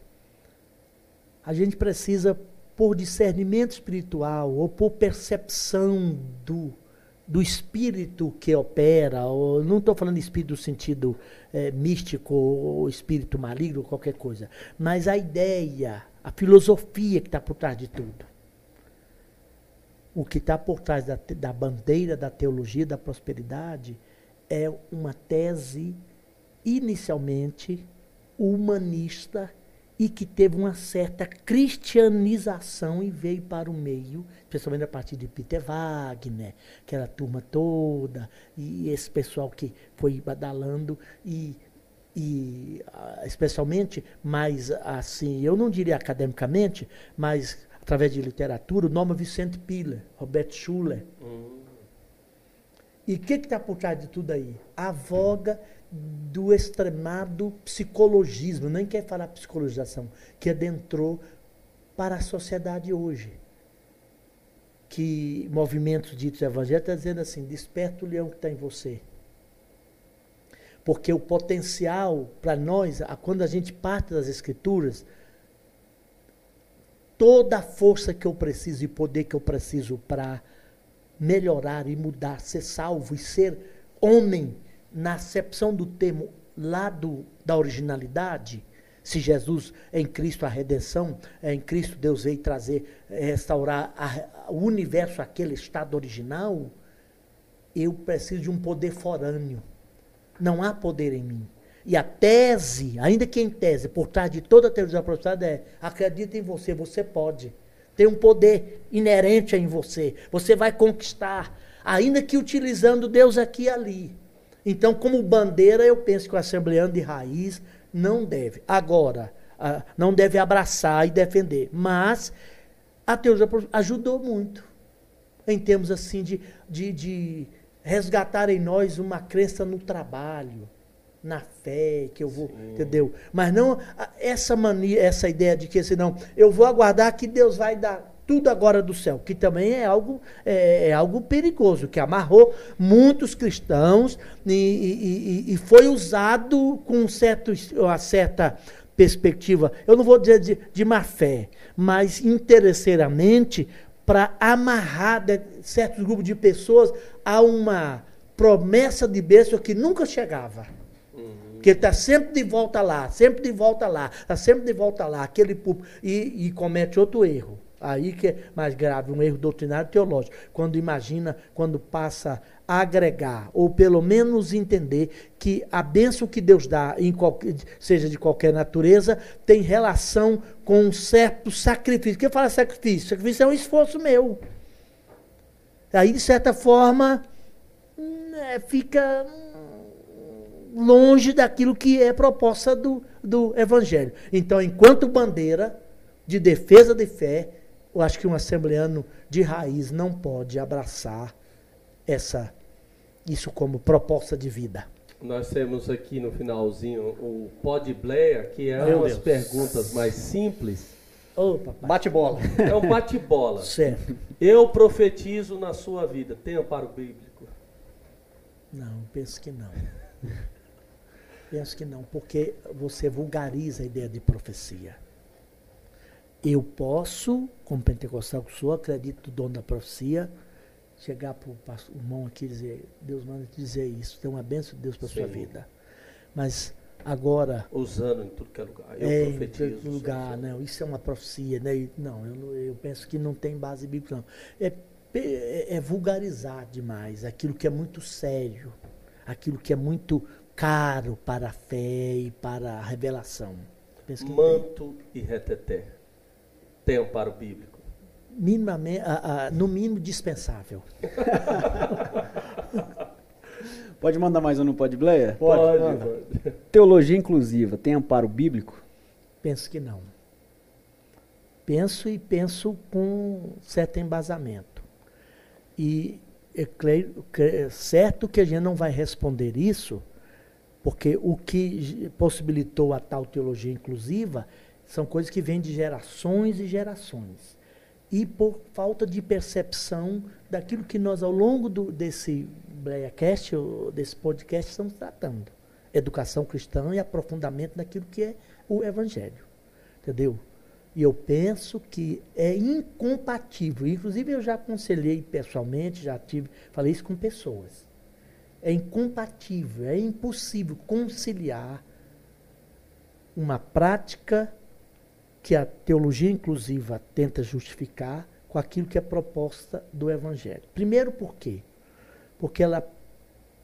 A gente precisa por discernimento espiritual ou por percepção do, do espírito que opera, ou, não estou falando de espírito no sentido é, místico ou espírito maligno, qualquer coisa, mas a ideia, a filosofia que está por trás de tudo. O que está por trás da, da bandeira da teologia da prosperidade é uma tese inicialmente humanista e que teve uma certa cristianização e veio para o meio, especialmente a partir de Peter Wagner, aquela turma toda, e esse pessoal que foi badalando, e, e ah, especialmente, mas assim, eu não diria academicamente, mas através de literatura, o nome Vicente Piller, Robert Schuller. Hum. E o que está por trás de tudo aí? A voga do extremado psicologismo, nem quer falar psicologização, que adentrou para a sociedade hoje. Que movimentos ditos evangélicos estão dizendo assim: desperta o leão que está em você. Porque o potencial para nós, quando a gente parte das escrituras, toda a força que eu preciso e poder que eu preciso para melhorar e mudar, ser salvo e ser homem na acepção do termo lá da originalidade, se Jesus é em Cristo a redenção, é em Cristo Deus veio trazer, é, restaurar a, o universo aquele estado original, eu preciso de um poder forâneo. Não há poder em mim. E a tese, ainda que em tese, por trás de toda a teologia prosperidade é, acredita em você, você pode. Tem um poder inerente em você. Você vai conquistar, ainda que utilizando Deus aqui e ali. Então, como bandeira, eu penso que o assembleano de raiz não deve. Agora, não deve abraçar e defender. Mas a teologia ajudou muito. Em termos assim de, de, de resgatar em nós uma crença no trabalho. na fé, que eu vou, entendeu? Mas não essa mania, essa ideia de que assim, não, eu vou aguardar que Deus vai dar tudo agora do céu, que também é algo, é, é algo perigoso, que amarrou muitos cristãos e, e- e- foi usado com um certo, uma certa perspectiva, eu não vou dizer de, de má fé, mas interesseiramente para amarrar de- certos grupos de pessoas a uma promessa de bênção que nunca chegava. Que ele está sempre de volta lá, sempre de volta lá, está sempre de volta lá, aquele público, e, e comete outro erro. Aí que é mais grave, um erro doutrinário teológico. Quando imagina, quando passa a agregar, ou pelo menos entender que a bênção que Deus dá, qualquer, seja de qualquer natureza, tem relação com um certo sacrifício. O que fala sacrifício? Sacrifício é um esforço meu. Aí, de certa forma, hum, é, fica hum, longe daquilo que é proposta do, do Evangelho. Então, enquanto bandeira de defesa de fé, eu acho que um assembleano de raiz não pode abraçar essa, isso como proposta de vida. Nós temos aqui no finalzinho o Pod Blair, que é Meu umas Deus. perguntas mais simples. Ô, papai. Bate bola. É um bate-bola. <laughs> Certo. Eu profetizo na sua vida. Tem amparo bíblico? Não, penso que não. penso que não, porque você vulgariza a ideia de profecia. Eu posso, como pentecostal que sou, acredito no dono da profecia, chegar para o irmão aqui e dizer, Deus manda te dizer isso, tem uma bênção de Deus para a sua vida. Mas agora, Usando em tudo que é lugar. Eu é, em profetizo. todo lugar, não, isso é uma profecia, né? Não, eu, eu penso que não tem base bíblica, não. É, é- é vulgarizar demais aquilo que é muito sério, aquilo que é muito caro para a fé e para a revelação. Não tem. Manto e reteté. Tem amparo bíblico. Minimamente, a- a- no mínimo dispensável. <laughs> Pode mandar mais um no Pod Blair? Pode, manda. mano. Teologia inclusiva tem amparo bíblico? Penso que não. Penso e penso com certo embasamento. E é é certo que a gente não vai responder isso, porque o que possibilitou a tal teologia inclusiva são coisas que vêm de gerações e gerações. E por falta de percepção daquilo que nós, ao longo do, desse BreaCast, ou desse podcast, estamos tratando. Educação cristã e aprofundamento daquilo que é o Evangelho. Entendeu? E eu penso que é incompatível. Inclusive, eu já aconselhei pessoalmente, já tive, falei isso com pessoas. É incompatível, é impossível conciliar uma prática que a teologia inclusiva tenta justificar com aquilo que é proposta do Evangelho. Primeiro, por quê? Porque ela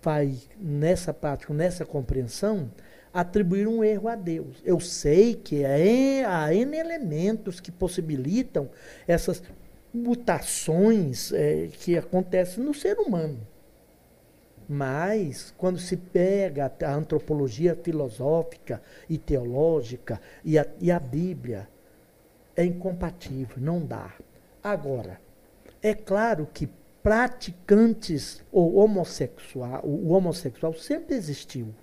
vai, nessa prática, nessa compreensão, atribuir um erro a Deus. Eu sei que é, há N elementos que possibilitam essas mutações eh, que acontecem no ser humano. Mas, quando se pega a antropologia filosófica e teológica e a, e a Bíblia, é incompatível, não dá. Agora, é claro que praticantes ou homossexual, o homossexual sempre existiu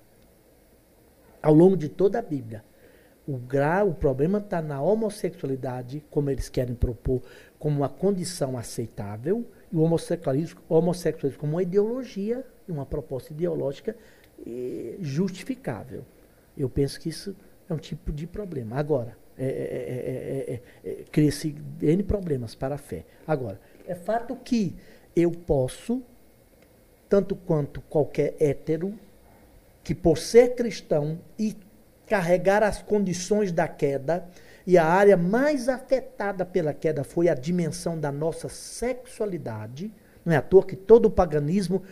ao longo de toda a Bíblia. O grau, o problema está na homossexualidade, como eles querem propor, como uma condição aceitável, e o homossexualismo, homossexualismo como uma ideologia, uma proposta ideológica justificável. Eu penso que isso é um tipo de problema. Agora, é, é, é, é, é, é, cria-se N problemas para a fé. Agora, é fato que eu posso, tanto quanto qualquer hétero, que por ser cristão e carregar as condições da queda, e a área mais afetada pela queda foi a dimensão da nossa sexualidade, não é à toa que todo o paganismo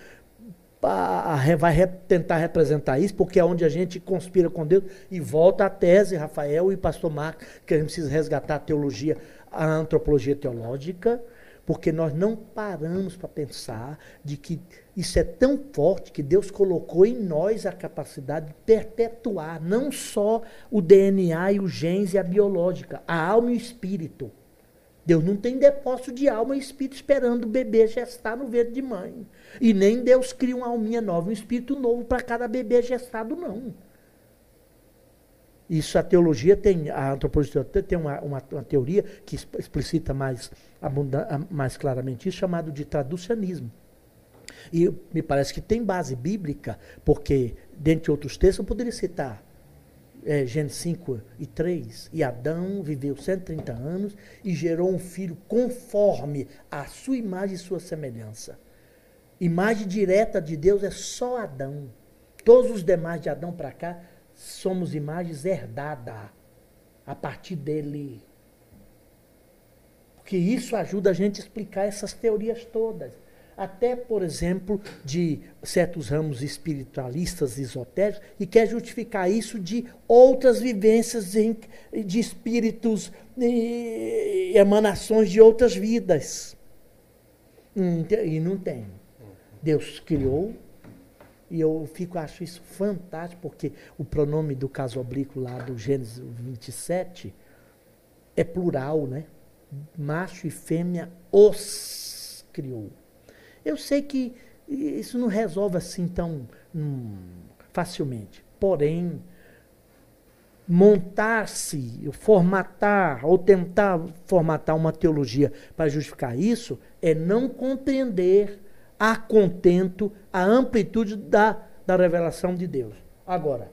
vai tentar representar isso, porque é onde a gente conspira com Deus e volta à tese, Rafael e pastor Marcos, que a gente precisa resgatar a teologia, a antropologia teológica, porque nós não paramos para pensar de que isso é tão forte que Deus colocou em nós a capacidade de perpetuar não só o DNA e os genes e a biológica, a alma e o espírito. Deus não tem depósito de alma e espírito esperando o bebê gestar no ventre de mãe. E nem Deus cria uma alminha nova, um espírito novo para cada bebê gestado, não. Isso a teologia tem, a antropologia tem uma, uma, uma teoria que explicita mais, mais claramente isso, chamado de traducionismo. E me parece que tem base bíblica, porque, dentre outros textos, eu poderia citar é, Gênesis 5 e 3. E Adão viveu 130 anos e gerou um filho conforme a sua imagem e sua semelhança. Imagem direta de Deus é só Adão. Todos os demais de Adão para cá somos imagens herdadas a partir dele. Porque isso ajuda a gente a explicar essas teorias todas. Até, por exemplo, de certos ramos espiritualistas esotéricos, e quer justificar isso de outras vivências de espíritos emanações de outras vidas. E não tem. Deus criou e eu fico, acho isso fantástico, porque o pronome do caso oblíquo lá do Gênesis 27 é plural, né? Macho e fêmea os criou. Eu sei que isso não resolve assim tão hum, facilmente. Porém, montar-se, formatar ou tentar formatar uma teologia para justificar isso é não compreender a contento a amplitude da, da revelação de Deus. Agora,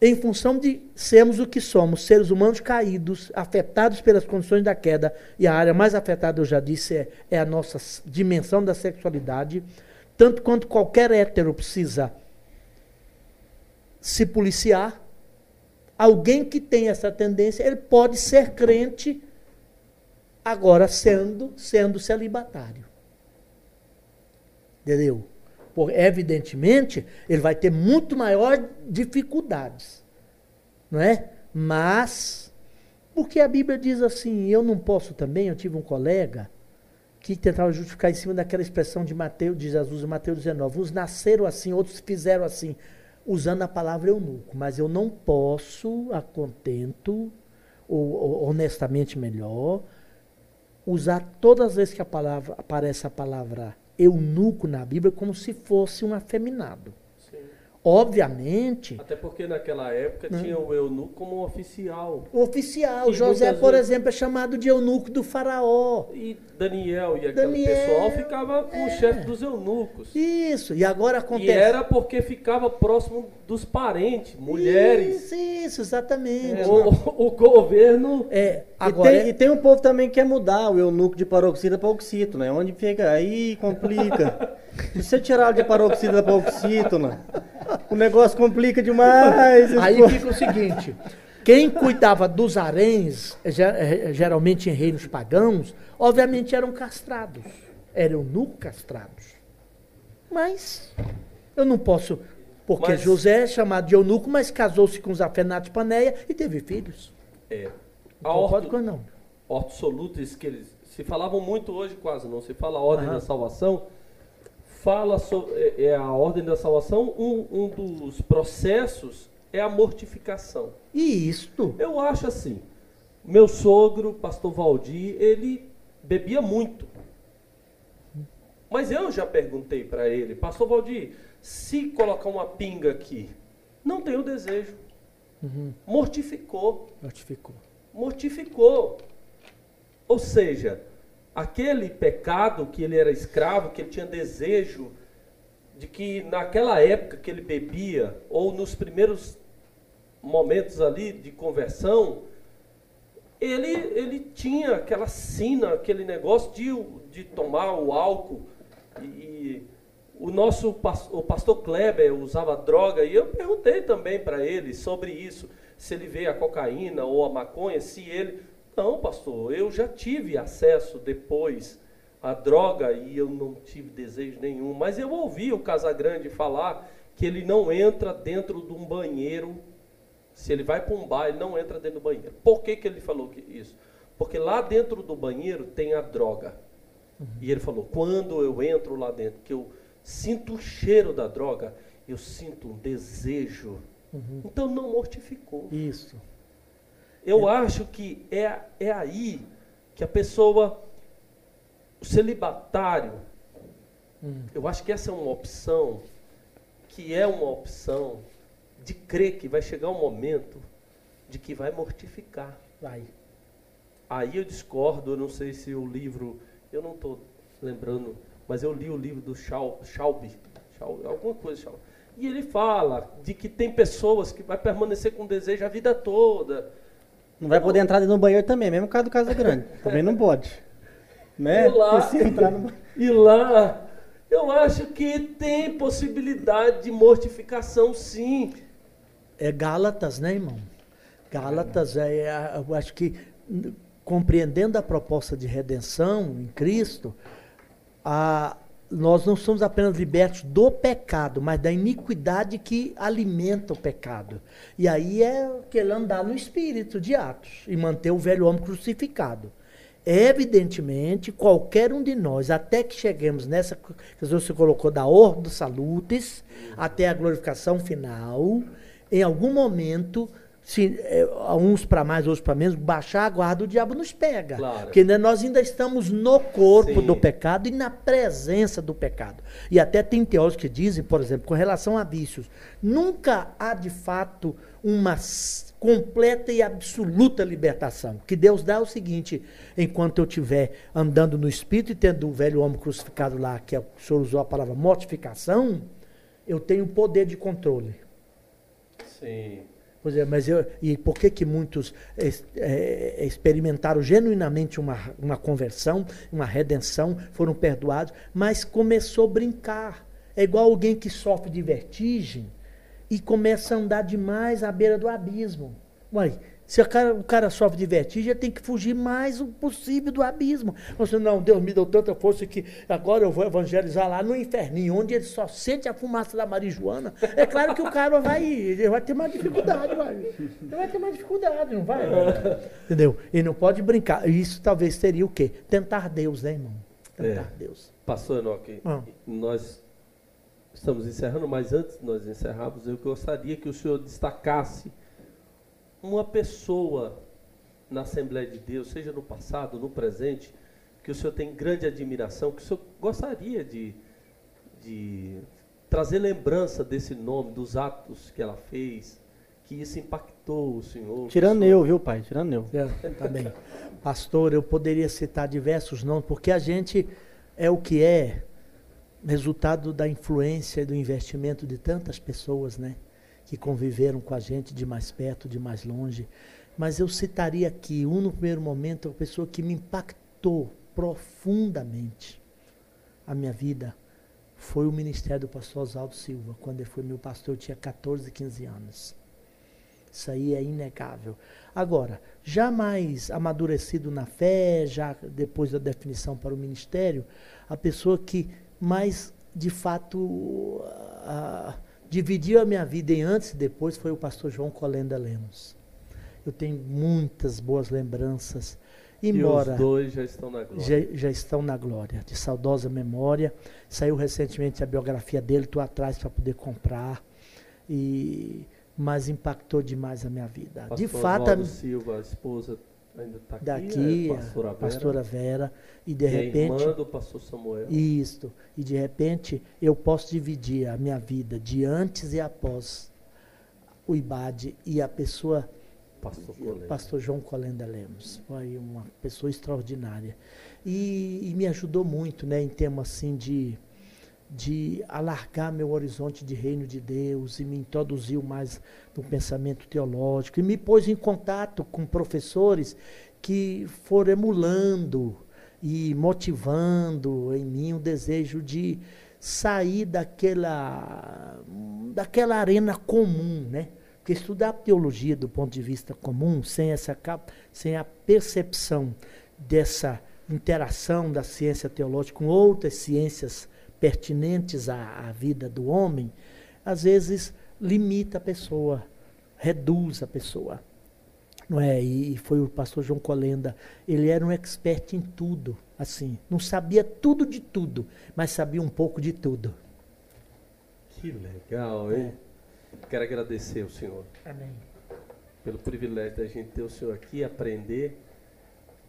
em função de sermos o que somos, seres humanos caídos, afetados pelas condições da queda, e a área mais afetada, eu já disse, é, é a nossa dimensão da sexualidade, tanto quanto qualquer hétero precisa se policiar, alguém que tem essa tendência, ele pode ser crente, agora sendo, sendo celibatário. Entendeu? Porque, evidentemente, ele vai ter muito maior dificuldades. Não é? Mas, porque a Bíblia diz assim, eu não posso também, eu tive um colega que tentava justificar em cima daquela expressão de Mateus, de Jesus em Mateus 19, uns nasceram assim, outros fizeram assim, usando a palavra eunuco, mas eu não posso, a contento, ou, ou honestamente melhor, usar todas as vezes que a palavra, aparece a palavra eunuco na Bíblia como se fosse um afeminado. Obviamente. Até porque naquela época hum. tinha o eunuco como oficial. Oficial. José, por vezes... exemplo, é chamado de eunuco do faraó. E Daniel e aquele Daniel, pessoal ficava com é. o chefe dos eunucos. Isso. E agora acontece. E era porque ficava próximo dos parentes, mulheres. Isso, isso exatamente. É, o, o, governo. É, agora, e, tem, é... e tem um povo também que quer mudar o eunuco de paroxida para oxítono, né? Onde fica. Aí complica. <laughs> Se você tirar de paroxida para oxítono, o negócio complica demais. Aí fica o seguinte: quem cuidava dos haréns, eh, geralmente em reinos pagãos, obviamente eram castrados. Eram nu castrados. Mas eu não posso. Porque mas, José é chamado de eunuco, mas casou-se com Zafenato Paneia e teve filhos. É. A orto, com não. Orto solutis, que eles se falavam muito hoje, quase não se fala a ordem da salvação fala sobre é, é a ordem da salvação, um, um dos processos é a mortificação. E isto? Eu acho assim. Meu sogro, pastor Valdir, ele bebia muito. Mas eu já perguntei para ele, pastor Valdir, se colocar uma pinga aqui, não tenho desejo. Uhum. Mortificou. Mortificou. Mortificou. Ou seja, aquele pecado que ele era escravo, que ele tinha desejo de que naquela época que ele bebia, ou nos primeiros momentos ali de conversão, ele, ele tinha aquela sina, aquele negócio de, de tomar o álcool. E, e o nosso o pastor Kleber usava droga, e eu perguntei também para ele sobre isso, se ele vê a cocaína ou a maconha, se ele não, pastor, eu já tive acesso depois à droga e eu não tive desejo nenhum. Mas eu ouvi o Casagrande falar que ele não entra dentro de um banheiro. Se ele vai para um bar, ele não entra dentro do banheiro. Por que, que ele falou isso? Porque lá dentro do banheiro tem a droga. Uhum. E ele falou: quando eu entro lá dentro, que eu sinto o cheiro da droga, eu sinto um desejo. Uhum. Então não mortificou. Isso. Eu acho que é, é aí que a pessoa, o celibatário, Hum. eu acho que essa é uma opção, que é uma opção de crer que vai chegar um momento de que vai mortificar. Vai. Aí eu discordo, eu não sei se o livro, eu não estou lembrando, mas eu li o livro do Schau- Schaubi, Schau- alguma coisa Schaubi. E ele fala de que tem pessoas que vai permanecer com desejo a vida toda. Não vai poder entrar dentro do banheiro também, mesmo caso do Casa Grande. <laughs> Também não pode. Né? E lá- E no... <laughs> E lá, eu acho que tem possibilidade de mortificação, sim. É Gálatas, né, irmão? Gálatas, é, é, eu acho que compreendendo a proposta de redenção em Cristo, nós não somos apenas libertos do pecado, mas da iniquidade que alimenta o pecado. E aí é aquele andar no espírito de Atos e manter o velho homem crucificado. Evidentemente, qualquer um de nós, até que cheguemos nessa, que você colocou da ordo salutis, até a glorificação final, em algum momento, se, é, uns para mais, outros para menos, baixar a guarda, o diabo nos pega. Claro. Porque né, nós ainda estamos no corpo Sim. do pecado e na presença do pecado. E até tem teólogos que dizem, por exemplo, com relação a vícios, nunca há de fato uma completa e absoluta libertação. O que Deus dá é o seguinte: enquanto eu estiver andando no espírito e tendo o velho homem crucificado lá, que é, o senhor usou a palavra mortificação, eu tenho poder de controle. Sim. É, mas eu, e por que que muitos es- é, experimentaram genuinamente uma, uma conversão, uma redenção, foram perdoados, mas começou a brincar. É igual alguém que sofre de vertigem e começa a andar demais à beira do abismo. Uai, se o cara, o cara sofre de vertigem, ele tem que fugir mais o possível do abismo. Você, não, Deus me deu tanta força que agora eu vou evangelizar lá no inferninho, onde ele só sente a fumaça da marijuana. É claro que o cara vai, ele vai ter mais dificuldade, vai. Ele vai ter mais dificuldade, não vai? Entendeu? E não pode brincar. Isso talvez seria o quê? Tentar Deus, né, irmão? Tentar É. Deus. Pastor Enoque, Ah. nós estamos encerrando, mas antes de nós encerrarmos, eu gostaria que o senhor destacasse uma pessoa na Assembleia de Deus, seja no passado, no presente, que o senhor tem grande admiração, que o senhor gostaria de, de trazer lembrança desse nome, dos atos que ela fez, que isso impactou o senhor. Tirando eu, viu, pai? Tirando eu. É, tá bem. Pastor, eu poderia citar diversos nomes, porque a gente é o que é resultado da influência e do investimento de tantas pessoas, né? Que conviveram com a gente de mais perto, de mais longe. Mas eu citaria aqui, um no primeiro momento, uma pessoa que me impactou profundamente a minha vida, foi o ministério do pastor Oswaldo Silva. Quando ele foi meu pastor, eu tinha 14, 15 anos. Isso aí é inegável. Agora, já mais amadurecido na fé, já depois da definição para o ministério, a pessoa que mais, de fato, dividiu a minha vida em antes e depois foi o pastor João Colenda Lemos. Eu tenho muitas boas lembranças, E embora os dois já estão na glória. já, já estão na glória, de saudosa memória. Saiu recentemente a biografia dele, estou atrás para poder comprar. E, mas impactou demais a minha vida. Pastor de fato, a, Oswaldo Silva, a esposa ainda está aqui, daqui, é, a pastora Vera, pastora Vera, e de e repente. irmã do pastor Samuel. Isto. E de repente eu posso dividir a minha vida de antes e após o IBAD e a pessoa Pastor Colenda. pastor João Colenda Lemos. Foi uma pessoa extraordinária. E, e me ajudou muito, né, em termos assim de, de alargar meu horizonte de reino de Deus e me introduziu mais no pensamento teológico e me pôs em contato com professores que foram emulando e motivando em mim o desejo de sair daquela daquela arena comum, né? Porque estudar teologia do ponto de vista comum, sem essa sem a percepção dessa interação da ciência teológica com outras ciências pertinentes à, à vida do homem, às vezes limita a pessoa, reduz a pessoa. Não é? E foi o pastor João Colenda, ele era um expert em tudo, assim, não sabia tudo de tudo, mas sabia um pouco de tudo. Que legal, hein? Quero agradecer ao senhor Amém. pelo privilégio da gente ter o senhor aqui, aprender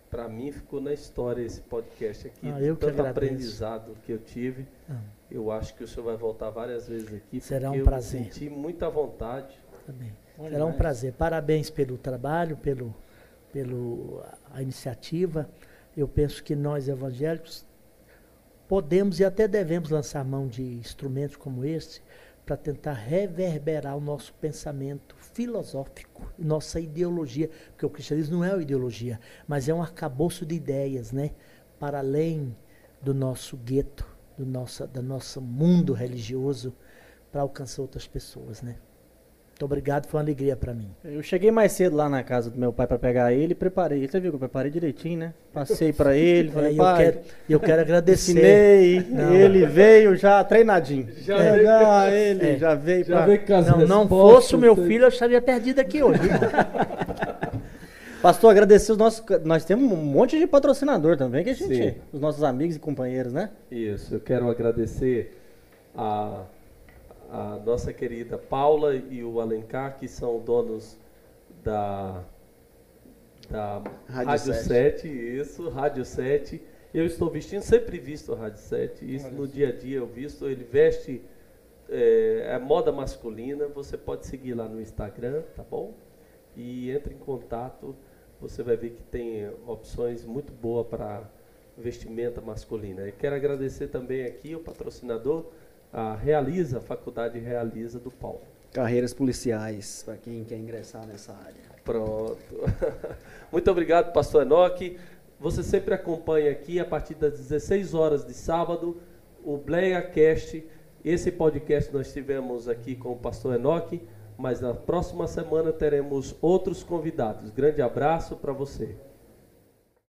para mim ficou na história esse podcast aqui. Ah, eu que tanto agradeço. aprendizado que eu tive. Ah, Eu acho que o senhor vai voltar várias vezes aqui. Será um eu prazer. senti muita vontade. bem. Bom Será um demais. prazer. Parabéns pelo trabalho, pelo, pelo a iniciativa. Eu penso que nós evangélicos podemos e até devemos lançar mão de instrumentos como esse para tentar reverberar o nosso pensamento filosófico, nossa ideologia, porque o cristianismo não é uma ideologia, mas é um arcabouço de ideias, né? Para além do nosso gueto, do nosso, do nosso mundo religioso, para alcançar outras pessoas, né? Muito obrigado, foi uma alegria para mim. Eu cheguei mais cedo lá na casa do meu pai para pegar ele e preparei. Você viu que eu preparei direitinho, né? Passei para <laughs> ele, É, falei, eu, pai, quero, eu quero agradecer. ensinei, Não. ele veio já treinadinho. Já É, veio- já, ele É. já veio Já pra... veio Não, não fosse o meu filho, eu estaria perdido aqui hoje. <laughs> Pastor, agradecer os nossos... Nós temos um monte de patrocinador também, que a gente... Sim. Os nossos amigos e companheiros, né? Isso, eu quero agradecer a, a nossa querida Paula e o Alencar, que são donos da, da Rádio Rádio, 7. 7. isso, Rádio 7. Eu estou vestindo, sempre visto a Rádio 7, isso no dia a dia eu visto, ele veste é, é moda masculina, você pode seguir lá no Instagram, tá bom? E entre em contato, você vai ver que tem opções muito boas para vestimenta masculina. E quero agradecer também aqui o patrocinador, a Realiza, a Faculdade Realiza do Paulo. Carreiras policiais, para quem quer ingressar nessa área. Pronto. <laughs> Muito obrigado, pastor Enoque. Você sempre acompanha aqui a partir das 16 horas de sábado o Bleia Cast. Esse podcast nós tivemos aqui com o pastor Enoque, mas na próxima semana teremos outros convidados. Grande abraço para você.